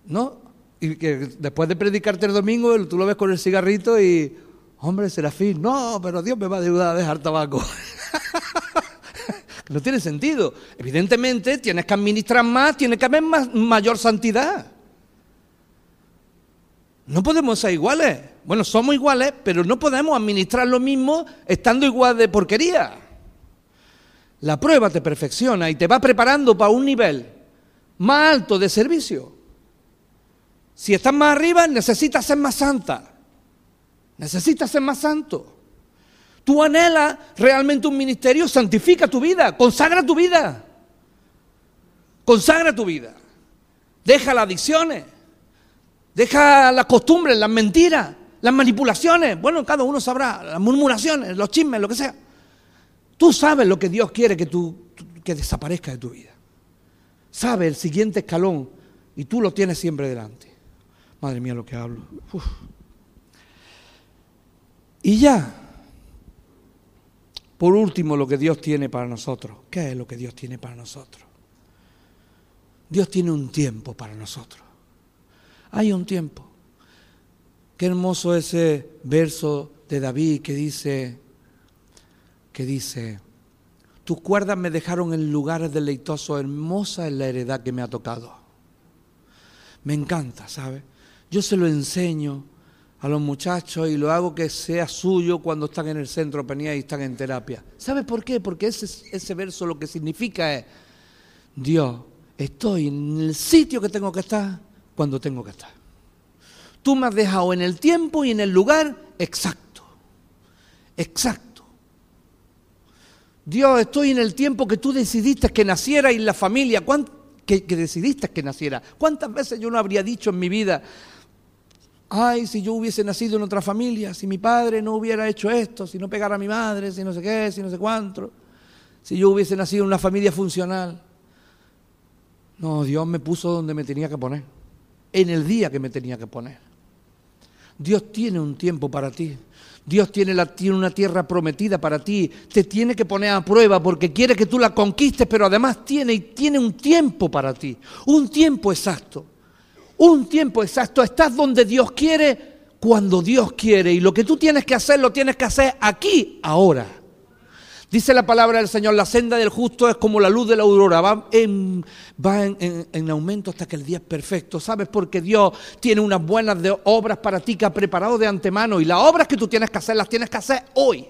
¿no? Y que después de predicarte el domingo, tú lo ves con el cigarrito y, hombre, Serafín, no, pero Dios me va a ayudar a dejar tabaco. no tiene sentido. Evidentemente, tienes que administrar más, tiene que haber más, mayor santidad. No podemos ser iguales. Bueno, somos iguales, pero no podemos administrar lo mismo estando igual de porquería. La prueba te perfecciona y te va preparando para un nivel más alto de servicio. Si estás más arriba, necesitas ser más santa. Necesitas ser más santo. Tú anhelas realmente un ministerio, santifica tu vida, consagra tu vida. Consagra tu vida. Deja las adicciones. Deja las costumbres, las mentiras, las manipulaciones. Bueno, cada uno sabrá, las murmuraciones, los chismes, lo que sea. Tú sabes lo que Dios quiere que tú que desaparezca de tu vida. Sabe el siguiente escalón y tú lo tienes siempre delante. Madre mía lo que hablo. Y ya, por último, lo que Dios tiene para nosotros. ¿Qué es lo que Dios tiene para nosotros? Dios tiene un tiempo para nosotros. Hay un tiempo. Qué hermoso ese verso de David que dice, que dice, tus cuerdas me dejaron en lugares deleitosos, hermosa es la heredad que me ha tocado. Me encanta, ¿sabes? Yo se lo enseño a los muchachos y lo hago que sea suyo cuando están en el centro Penía y están en terapia. ¿Sabes por qué? Porque ese, ese verso lo que significa es, Dios, estoy en el sitio que tengo que estar cuando tengo que estar. Tú me has dejado en el tiempo y en el lugar exacto. Exacto. Dios, estoy en el tiempo que tú decidiste que naciera y la familia, que, que decidiste que naciera. ¿Cuántas veces yo no habría dicho en mi vida, ay, si yo hubiese nacido en otra familia, si mi padre no hubiera hecho esto, si no pegara a mi madre, si no sé qué, si no sé cuánto, si yo hubiese nacido en una familia funcional. No, Dios me puso donde me tenía que poner en el día que me tenía que poner. Dios tiene un tiempo para ti. Dios tiene, una tierra prometida para ti. Te tiene que poner a prueba porque quiere que tú la conquistes, pero además tiene, tiene un tiempo para ti. Un tiempo exacto. Un tiempo exacto. Estás donde Dios quiere, cuando Dios quiere. Y lo que tú tienes que hacer, lo tienes que hacer aquí, ahora. Dice la palabra del Señor, la senda del justo es como la luz de la aurora, va, en, va en, aumento hasta que el día es perfecto. ¿Sabes? Porque Dios tiene unas buenas obras para ti que ha preparado de antemano y las obras que tú tienes que hacer las tienes que hacer hoy.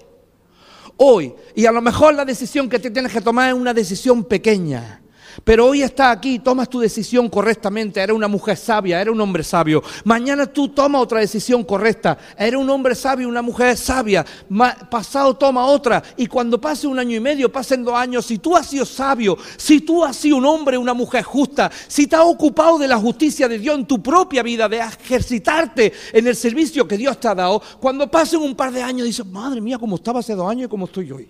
Hoy. Y a lo mejor la decisión que te tienes que tomar es una decisión pequeña. Pero hoy está aquí, tomas tu decisión correctamente, era una mujer sabia, era un hombre sabio. Mañana tú tomas otra decisión correcta, era un hombre sabio, una mujer sabia. pasado toma otra. Y cuando pase un año y medio, pasen dos años, si tú has sido sabio, si tú has sido un hombre, una mujer justa, si te has ocupado de la justicia de Dios en tu propia vida, de ejercitarte en el servicio que Dios te ha dado, cuando pasen un par de años dices, madre mía, cómo estaba hace dos años y cómo estoy hoy.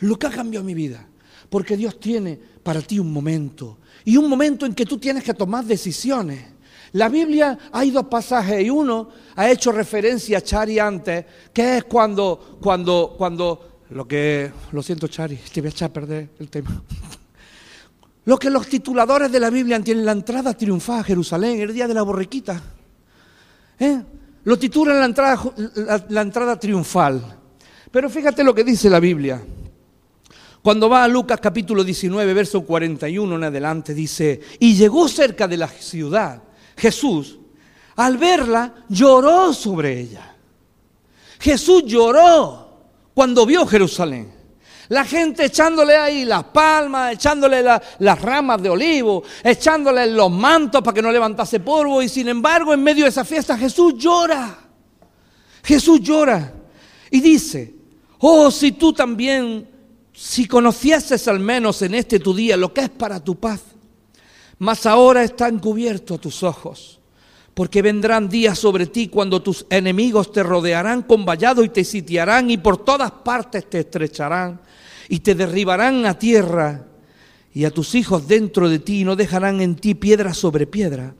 Lo que ha cambiado mi vida. Porque Dios tiene para ti un momento. Y un momento en que tú tienes que tomar decisiones. La Biblia hay dos pasajes y uno ha hecho referencia a Chari antes, que es cuando, cuando, cuando, lo que, lo siento Chari, te voy a echar a perder el tema. Lo que los tituladores de la Biblia tienen la entrada triunfal a Jerusalén, el día de la borriquita. ¿Eh? Lo titulan la entrada, la entrada triunfal. Pero fíjate lo que dice la Biblia. Cuando va a Lucas capítulo 19, verso 41 en adelante, dice, y llegó cerca de la ciudad, Jesús, al verla, lloró sobre ella. Jesús lloró cuando vio Jerusalén. La gente echándole ahí las palmas, echándole las ramas de olivo, echándole los mantos para que no levantase polvo. Y sin embargo, en medio de esa fiesta, Jesús llora. Jesús llora. Y dice, oh, si tú también si conocieses al menos en este tu día lo que es para tu paz, mas ahora están cubiertos tus ojos, porque vendrán días sobre ti cuando tus enemigos te rodearán con vallado y te sitiarán y por todas partes te estrecharán y te derribarán a tierra y a tus hijos dentro de ti no dejarán en ti piedra sobre piedra,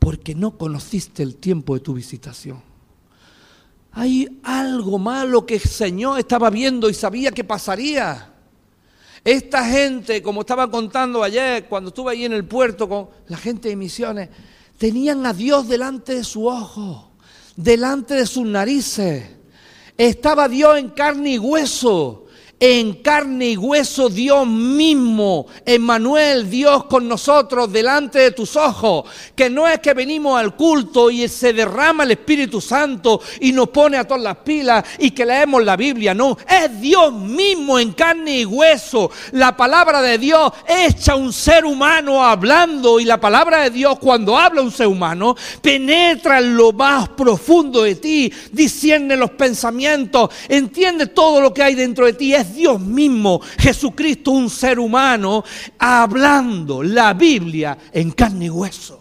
porque no conociste el tiempo de tu visitación. Hay algo malo que el Señor estaba viendo y sabía que pasaría. Esta gente, como estaba contando ayer, cuando estuve ahí en el puerto con la gente de misiones, tenían a Dios delante de su ojo, delante de sus narices. Estaba Dios en carne y hueso en carne y hueso Dios mismo, Emmanuel, Dios con nosotros delante de tus ojos, que no es que venimos al culto y se derrama el Espíritu Santo y nos pone a todas las pilas y que leemos la Biblia, no, es Dios mismo en carne y hueso, la palabra de Dios echa un ser humano hablando y la palabra de Dios cuando habla un ser humano penetra en lo más profundo de ti, discierne los pensamientos, entiende todo lo que hay dentro de ti, Dios mismo, Jesucristo, un ser humano, hablando la Biblia en carne y hueso.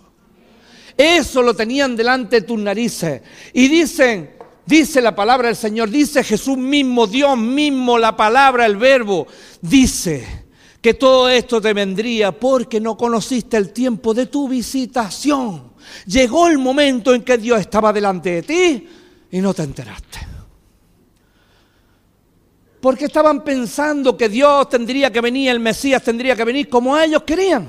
Eso lo tenían delante de tus narices. Y dicen, dice la palabra del Señor, dice Jesús mismo, Dios mismo, la palabra, el verbo, dice que todo esto te vendría porque no conociste el tiempo de tu visitación. Llegó el momento en que Dios estaba delante de ti y no te enteraste. Porque estaban pensando que Dios tendría que venir, el Mesías tendría que venir como ellos querían.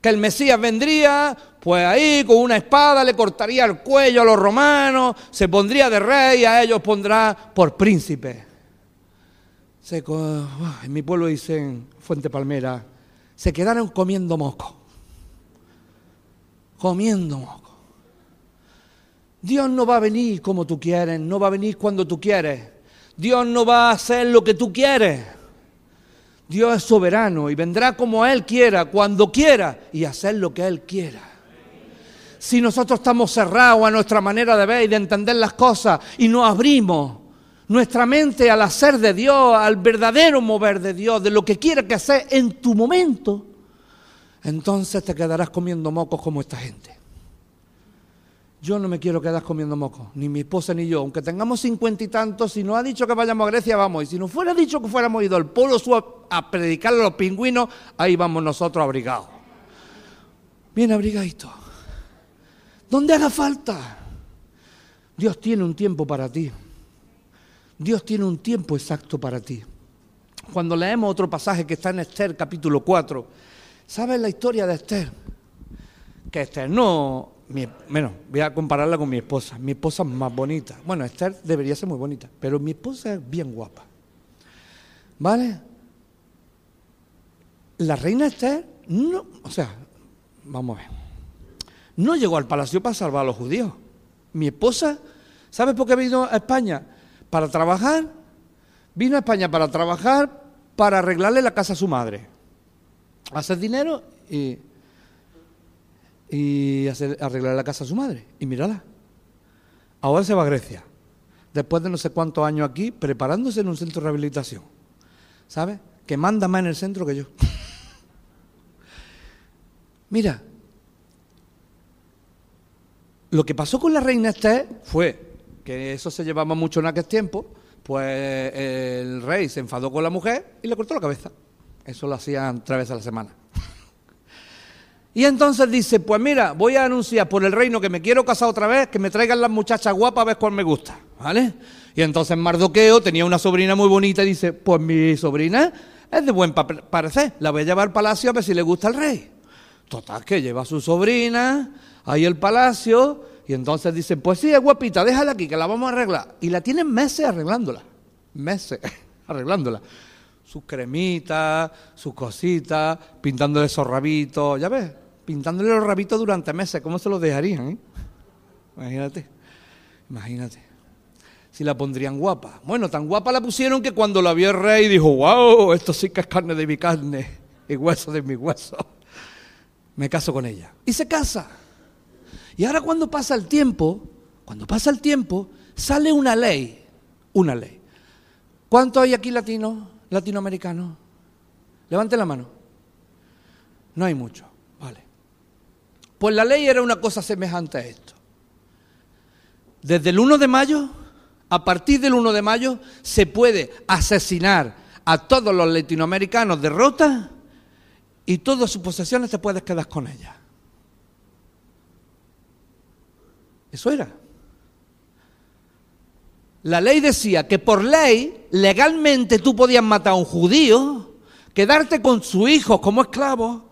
Que el Mesías vendría, pues ahí con una espada le cortaría el cuello a los romanos, se pondría de rey y a ellos pondrá por príncipe. en mi pueblo dicen, Fuente Palmera, se quedaron comiendo moco. Comiendo moco. Dios no va a venir como tú quieres, no va a venir cuando tú quieres. Dios no va a hacer lo que tú quieres. Dios es soberano y vendrá como Él quiera, cuando quiera, y hacer lo que Él quiera. Si nosotros estamos cerrados a nuestra manera de ver y de entender las cosas y no abrimos nuestra mente al hacer de Dios, al verdadero mover de Dios, de lo que quiera que hacer en tu momento, entonces te quedarás comiendo mocos como esta gente. Yo no me quiero quedar comiendo moco, ni mi esposa ni yo. Aunque tengamos cincuenta y tantos, si no ha dicho que vayamos a Grecia, vamos. Y si no fuera dicho que fuéramos ido al Polo Sur a predicarle a los pingüinos, ahí vamos nosotros abrigados. Bien abrigaditos. ¿Dónde haga falta? Dios tiene un tiempo para ti. Dios tiene un tiempo exacto para ti. Cuando leemos otro pasaje que está en Esther capítulo 4, ¿sabes la historia de Esther? Que Esther no bueno, voy a compararla con mi esposa. Mi esposa es más bonita. Bueno, Esther debería ser muy bonita, pero mi esposa es bien guapa. ¿Vale? La reina Esther, no, o sea, vamos a ver, no llegó al palacio para salvar a los judíos. Mi esposa, ¿sabes por qué vino a España? Para trabajar. Vino a España para trabajar, para arreglarle la casa a su madre. hacer dinero y, y hacer, arreglar la casa a su madre. Y mírala. Ahora se va a Grecia. Después de no sé cuántos años aquí, preparándose en un centro de rehabilitación. ¿Sabes? Que manda más en el centro que yo. Mira, lo que pasó con la reina Esther fue que eso se llevaba mucho en aquel tiempo, pues el rey se enfadó con la mujer y le cortó la cabeza. Eso lo hacían tres veces a la semana. Y entonces dice, pues mira, voy a anunciar por el reino que me quiero casar otra vez, que me traigan las muchachas guapas a ver cuál me gusta, ¿vale? Y entonces Mardoqueo tenía una sobrina muy bonita y dice, pues mi sobrina es de buen parecer, la voy a llevar al palacio a ver si le gusta al rey. Total, que lleva a su sobrina ahí al palacio y entonces dicen, pues sí, es guapita, déjala aquí, que la vamos a arreglar. Y la tienen meses arreglándola, meses arreglándola sus cremitas, sus cositas, pintándole esos rabitos, ya ves, pintándole los rabitos durante meses, ¿cómo se los dejarían? Eh? Imagínate, imagínate. Si la pondrían guapa. Bueno, tan guapa la pusieron que cuando la vio el rey dijo, wow, esto sí que es carne de mi carne y hueso de mi hueso. Me caso con ella. Y se casa. Y ahora cuando pasa el tiempo, cuando pasa el tiempo, sale una ley, una ley. ¿Cuántos hay aquí latinos, latinoamericanos? Levante la mano. No hay mucho. Pues la ley era una cosa semejante a esto. Desde el 1 de mayo, a partir del 1 de mayo, se puede asesinar a todos los latinoamericanos de rota y todas sus posesiones te puedes quedar con ellas. Eso era. La ley decía que por ley, legalmente tú podías matar a un judío, quedarte con su hijo como esclavo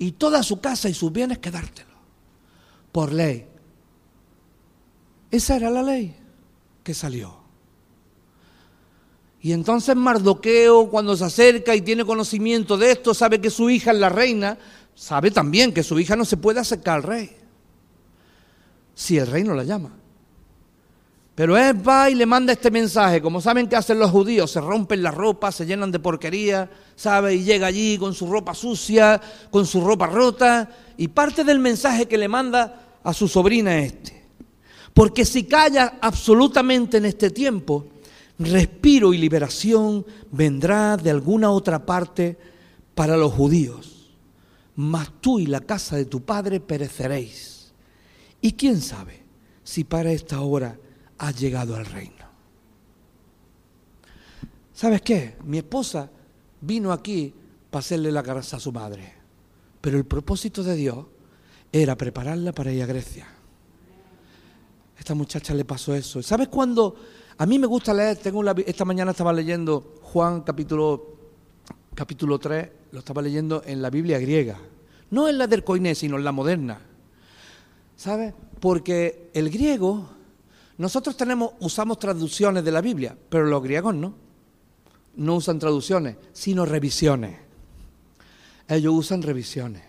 y toda su casa y sus bienes quedártelo por ley. Esa era la ley que salió. Y entonces Mardoqueo, cuando se acerca y tiene conocimiento de esto, sabe que su hija es la reina, sabe también que su hija no se puede acercar al rey, si el rey no la llama. Pero él va y le manda este mensaje. Como saben que hacen los judíos, se rompen las ropas, se llenan de porquería, ¿sabe? Y llega allí con su ropa sucia, con su ropa rota. Y parte del mensaje que le manda a su sobrina este. Porque si calla absolutamente en este tiempo, respiro y liberación vendrá de alguna otra parte para los judíos. Mas tú y la casa de tu padre pereceréis. Y quién sabe si para esta hora has llegado al reino. ¿Sabes qué? Mi esposa vino aquí para hacerle la casa a su madre. Pero el propósito de Dios era prepararla para ir a Grecia. Esta muchacha le pasó eso. ¿Sabes cuándo? A mí me gusta leer, tengo esta mañana estaba leyendo Juan capítulo, capítulo 3, lo estaba leyendo en la Biblia griega. No en la del Coiné, sino en la moderna. ¿Sabes? Porque el griego, nosotros tenemos, usamos traducciones de la Biblia, pero los griegos no. No usan traducciones, sino revisiones. Ellos usan revisiones.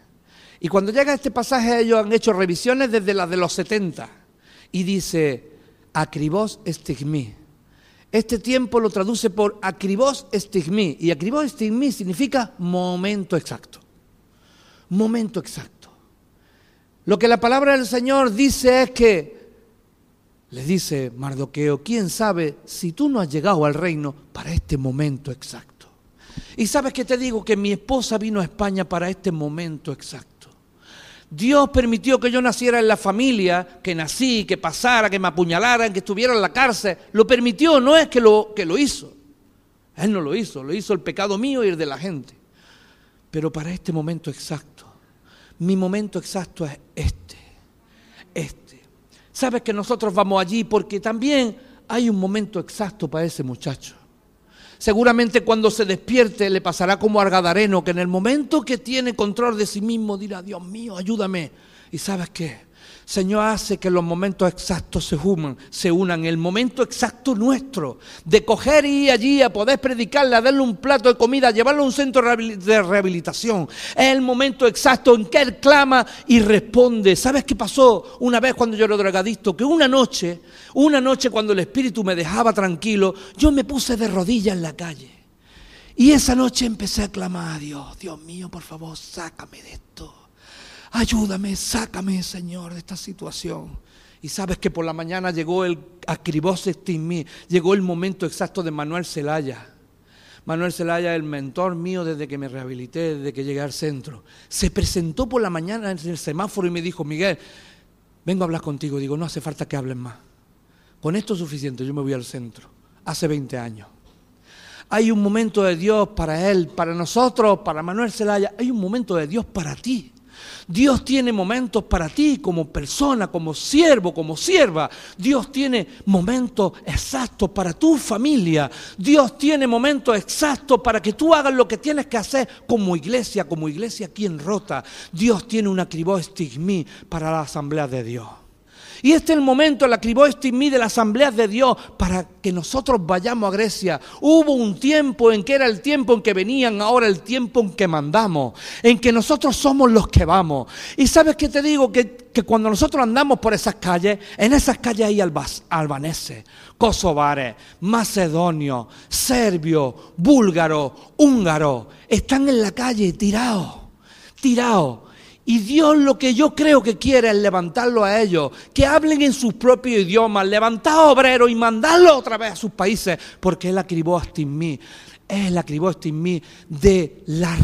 Y cuando llega este pasaje ellos han hecho revisiones desde las de los 70 y dice, acribos estigmi. Este tiempo lo traduce por acribos estigmi y acribos estigmi significa momento exacto. Momento exacto. Lo que la palabra del Señor dice es que le dice Mardoqueo, ¿quién sabe si tú no has llegado al reino para este momento exacto? Y sabes que te digo que mi esposa vino a España para este momento exacto. Dios permitió que yo naciera en la familia, que nací, que pasara, que me apuñalaran, que estuviera en la cárcel. Lo permitió, no es que lo, que lo hizo. Él no lo hizo, lo hizo el pecado mío y el de la gente. Pero para este momento exacto, mi momento exacto es este, este. Sabes que nosotros vamos allí porque también hay un momento exacto para ese muchacho. Seguramente cuando se despierte le pasará como Argadareno, que en el momento que tiene control de sí mismo dirá, Dios mío, ayúdame. ¿Y sabes qué? Señor hace que los momentos exactos se, unan, se unan, el momento exacto nuestro, de coger y ir allí a poder predicarle, a darle un plato de comida, a llevarlo a un centro de rehabilitación. Es el momento exacto en que Él clama y responde. ¿Sabes qué pasó una vez cuando yo era drogadicto? Que una noche, una noche cuando el Espíritu me dejaba tranquilo, yo me puse de rodillas en la calle. Y esa noche empecé a clamar a Dios, Dios mío, por favor, sácame de esto. Ayúdame, sácame, Señor, de esta situación. Y sabes que por la mañana llegó el acribos en mí, llegó el momento exacto de Manuel Celaya. Manuel Celaya, el mentor mío desde que me rehabilité, desde que llegué al centro. Se presentó por la mañana en el semáforo y me dijo, Miguel, vengo a hablar contigo. Digo, no hace falta que hables más. Con esto es suficiente, yo me voy al centro. Hace 20 años. Hay un momento de Dios para él, para nosotros, para Manuel Celaya. Hay un momento de Dios para ti. Dios tiene momentos para ti como persona, como siervo, como sierva. Dios tiene momentos exactos para tu familia. Dios tiene momentos exactos para que tú hagas lo que tienes que hacer como iglesia, como iglesia aquí en Rota. Dios tiene una cribó estigmí para la asamblea de Dios. Y este es el momento, la mí de la Asamblea de Dios para que nosotros vayamos a Grecia. Hubo un tiempo en que era el tiempo en que venían, ahora el tiempo en que mandamos, en que nosotros somos los que vamos. Y sabes qué te digo, que, que cuando nosotros andamos por esas calles, en esas calles hay albaneses, kosovares, macedonios, serbios, búlgaros, húngaros, están en la calle tirados, tirados y Dios lo que yo creo que quiere es levantarlo a ellos, que hablen en sus propios idiomas, levantar obreros y mandarlos otra vez a sus países, porque Él acribó hasta en mí, Él acribó hasta en mí de la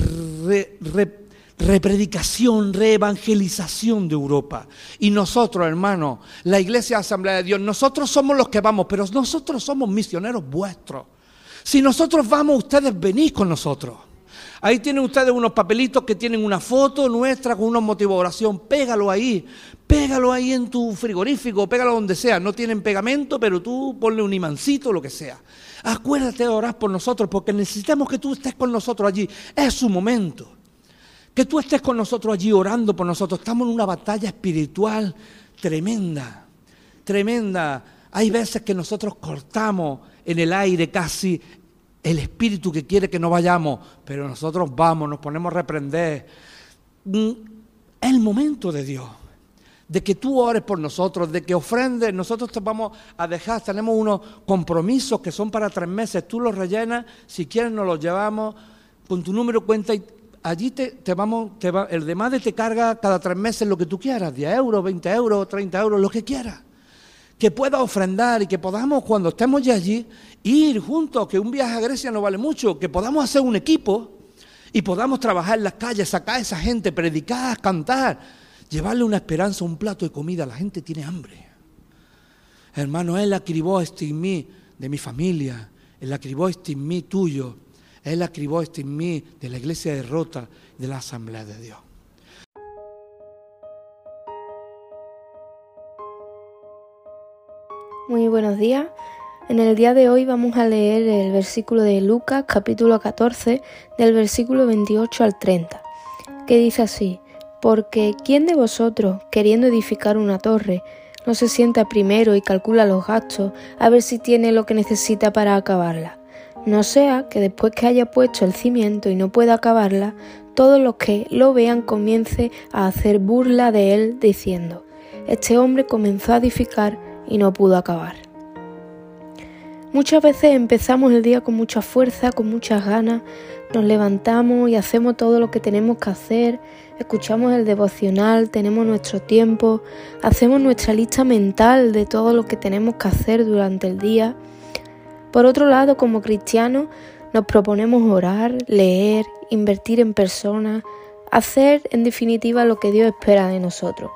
repredicación, reevangelización de Europa. Y nosotros, hermanos, la Iglesia Asamblea de Dios, nosotros somos los que vamos, pero nosotros somos misioneros vuestros. Si nosotros vamos, ustedes venís con nosotros. Ahí tienen ustedes unos papelitos que tienen una foto nuestra con una motivo de oración. Pégalo ahí, pégalo ahí en tu frigorífico, pégalo donde sea. No tienen pegamento, pero tú ponle un imancito, lo que sea. Acuérdate de orar por nosotros, porque necesitamos que tú estés con nosotros allí. Es su momento. Que tú estés con nosotros allí orando por nosotros. Estamos en una batalla espiritual tremenda, tremenda. Hay veces que nosotros cortamos en el aire casi el Espíritu que quiere que no vayamos, pero nosotros vamos, nos ponemos a reprender. Mm, el momento de Dios, de que tú ores por nosotros, de que ofrendes, nosotros te vamos a dejar, tenemos unos compromisos que son para tres meses, tú los rellenas, si quieres nos los llevamos, con tu número cuenta y allí te, vamos, te va, el de te carga cada tres meses lo que tú quieras, 10 euros, 20 euros, 30 euros, lo que quieras. Que pueda ofrendar y que podamos, cuando estemos ya allí, ir juntos, que un viaje a Grecia no vale mucho, que podamos hacer un equipo y podamos trabajar en las calles, sacar a esa gente, predicar, cantar, llevarle una esperanza, un plato de comida. La gente tiene hambre. Hermano, Él acribó este en mí de mi familia, Él acribó este en mí tuyo, Él acribó este en mí de la iglesia de Rota, de la Asamblea de Dios. Muy buenos días. En el día de hoy vamos a leer el versículo de Lucas capítulo 14 del versículo 28 al 30, que dice así, porque ¿quién de vosotros, queriendo edificar una torre, no se sienta primero y calcula los gastos a ver si tiene lo que necesita para acabarla? No sea que después que haya puesto el cimiento y no pueda acabarla, todos los que lo vean comience a hacer burla de él diciendo, este hombre comenzó a edificar y no pudo acabar. Muchas veces empezamos el día con mucha fuerza, con muchas ganas, nos levantamos y hacemos todo lo que tenemos que hacer, escuchamos el devocional, tenemos nuestro tiempo, hacemos nuestra lista mental de todo lo que tenemos que hacer durante el día. Por otro lado, como cristianos, nos proponemos orar, leer, invertir en personas, hacer en definitiva lo que Dios espera de nosotros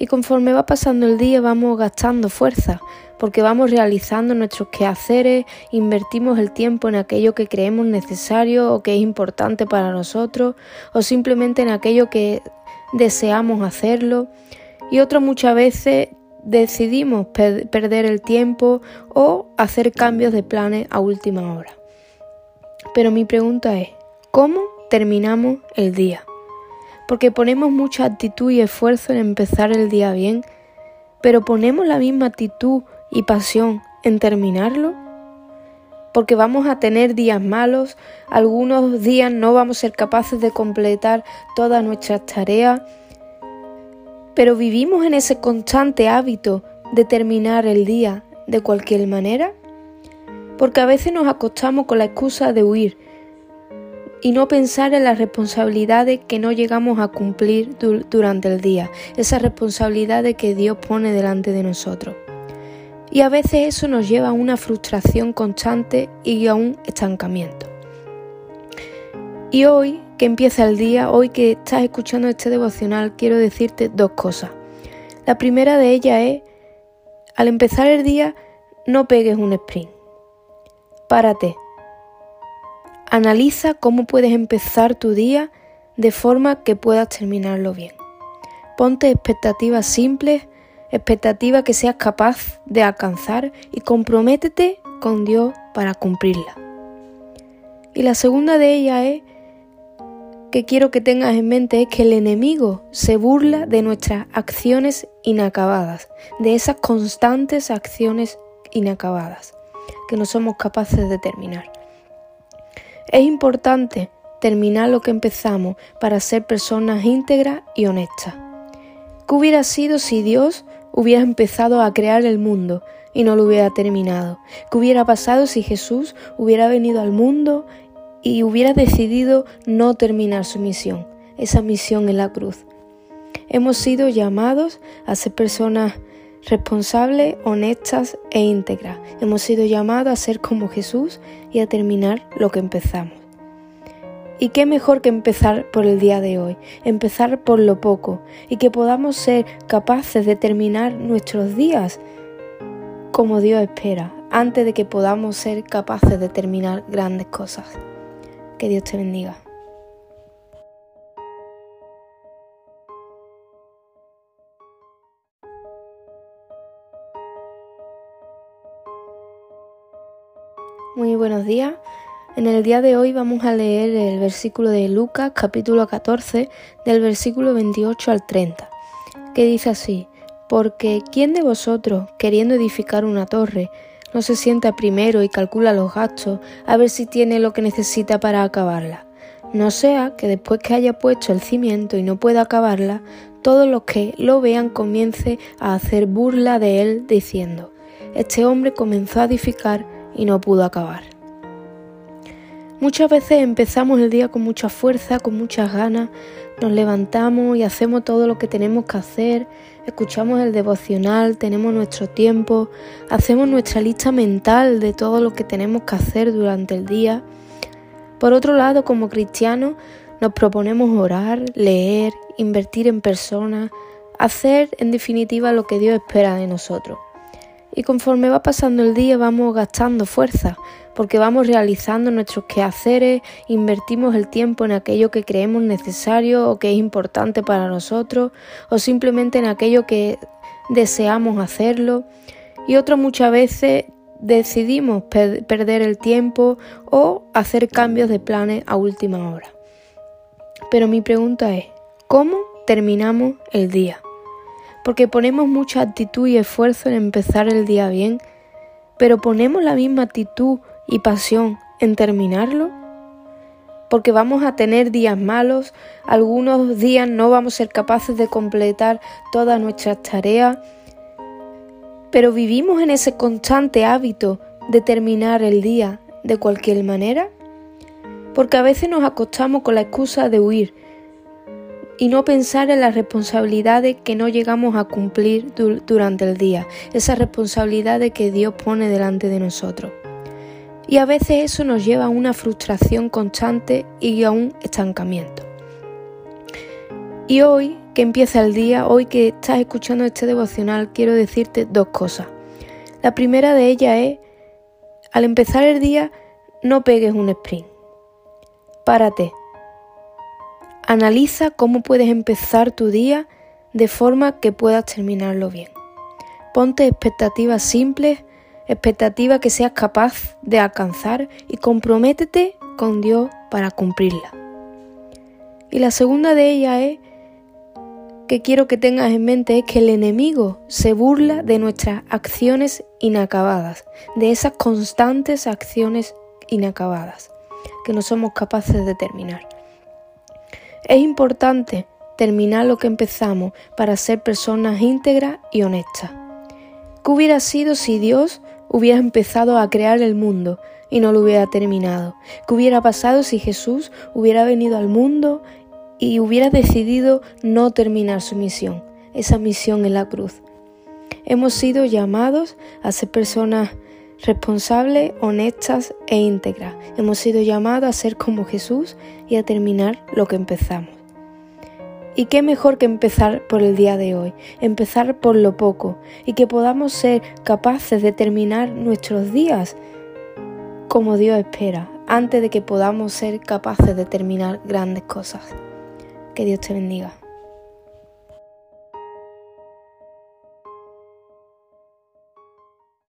y conforme va pasando el día vamos gastando fuerza, porque vamos realizando nuestros quehaceres, invertimos el tiempo en aquello que creemos necesario o que es importante para nosotros, o simplemente en aquello que deseamos hacerlo, y otras muchas veces decidimos perder el tiempo o hacer cambios de planes a última hora. Pero mi pregunta es, ¿cómo terminamos el día? Porque ponemos mucha actitud y esfuerzo en empezar el día bien, pero ponemos la misma actitud y pasión en terminarlo. Porque vamos a tener días malos, algunos días no vamos a ser capaces de completar todas nuestras tareas, pero vivimos en ese constante hábito de terminar el día de cualquier manera. Porque a veces nos acostamos con la excusa de huir, y no pensar en las responsabilidades que no llegamos a cumplir durante el día, esas responsabilidades que Dios pone delante de nosotros. Y a veces eso nos lleva a una frustración constante y a un estancamiento. Y hoy que empieza el día, hoy que estás escuchando este devocional, quiero decirte dos cosas. La primera de ellas es, al empezar el día, no pegues un sprint. Párate, Analiza cómo puedes empezar tu día de forma que puedas terminarlo bien. Ponte expectativas simples, expectativas que seas capaz de alcanzar y comprométete con Dios para cumplirla. Y la segunda de ellas es que quiero que tengas en mente es que el enemigo se burla de nuestras acciones inacabadas, de esas constantes acciones inacabadas que no somos capaces de terminar. Es importante terminar lo que empezamos para ser personas íntegras y honestas. ¿Qué hubiera sido si Dios hubiera empezado a crear el mundo y no lo hubiera terminado? ¿Qué hubiera pasado si Jesús hubiera venido al mundo y hubiera decidido no terminar su misión, esa misión en la cruz? Hemos sido llamados a ser personas responsables, honestas e íntegras. Hemos sido llamados a ser como Jesús y a terminar lo que empezamos. Y qué mejor que empezar por el día de hoy, empezar por lo poco y que podamos ser capaces de terminar nuestros días como Dios espera, antes de que podamos ser capaces de terminar grandes cosas. Que Dios te bendiga. Muy buenos días. En el día de hoy vamos a leer el versículo de Lucas capítulo 14 del versículo 28 al 30, que dice así, porque ¿quién de vosotros, queriendo edificar una torre, no se sienta primero y calcula los gastos a ver si tiene lo que necesita para acabarla? No sea que después que haya puesto el cimiento y no pueda acabarla, todos los que lo vean comience a hacer burla de él diciendo, este hombre comenzó a edificar y no pudo acabar. Muchas veces empezamos el día con mucha fuerza, con muchas ganas, nos levantamos y hacemos todo lo que tenemos que hacer, escuchamos el devocional, tenemos nuestro tiempo, hacemos nuestra lista mental de todo lo que tenemos que hacer durante el día. Por otro lado, como cristianos, nos proponemos orar, leer, invertir en personas, hacer en definitiva lo que Dios espera de nosotros. Y conforme va pasando el día vamos gastando fuerza, porque vamos realizando nuestros quehaceres, invertimos el tiempo en aquello que creemos necesario o que es importante para nosotros, o simplemente en aquello que deseamos hacerlo. Y otras muchas veces decidimos perder el tiempo o hacer cambios de planes a última hora. Pero mi pregunta es, ¿cómo terminamos el día? Porque ponemos mucha actitud y esfuerzo en empezar el día bien, pero ponemos la misma actitud y pasión en terminarlo. Porque vamos a tener días malos, algunos días no vamos a ser capaces de completar todas nuestras tareas, pero vivimos en ese constante hábito de terminar el día de cualquier manera. Porque a veces nos acostamos con la excusa de huir, y no pensar en las responsabilidades que no llegamos a cumplir durante el día, esas responsabilidades que Dios pone delante de nosotros. Y a veces eso nos lleva a una frustración constante y a un estancamiento. Y hoy que empieza el día, hoy que estás escuchando este devocional, quiero decirte dos cosas. La primera de ellas es, al empezar el día, no pegues un sprint. Párate, Analiza cómo puedes empezar tu día de forma que puedas terminarlo bien. Ponte expectativas simples, expectativas que seas capaz de alcanzar y comprométete con Dios para cumplirla. Y la segunda de ellas es que quiero que tengas en mente es que el enemigo se burla de nuestras acciones inacabadas, de esas constantes acciones inacabadas que no somos capaces de terminar. Es importante terminar lo que empezamos para ser personas íntegras y honestas. ¿Qué hubiera sido si Dios hubiera empezado a crear el mundo y no lo hubiera terminado? ¿Qué hubiera pasado si Jesús hubiera venido al mundo y hubiera decidido no terminar su misión, esa misión en la cruz? Hemos sido llamados a ser personas responsables, honestas e íntegras. Hemos sido llamados a ser como Jesús y a terminar lo que empezamos. Y qué mejor que empezar por el día de hoy, empezar por lo poco y que podamos ser capaces de terminar nuestros días como Dios espera, antes de que podamos ser capaces de terminar grandes cosas. Que Dios te bendiga.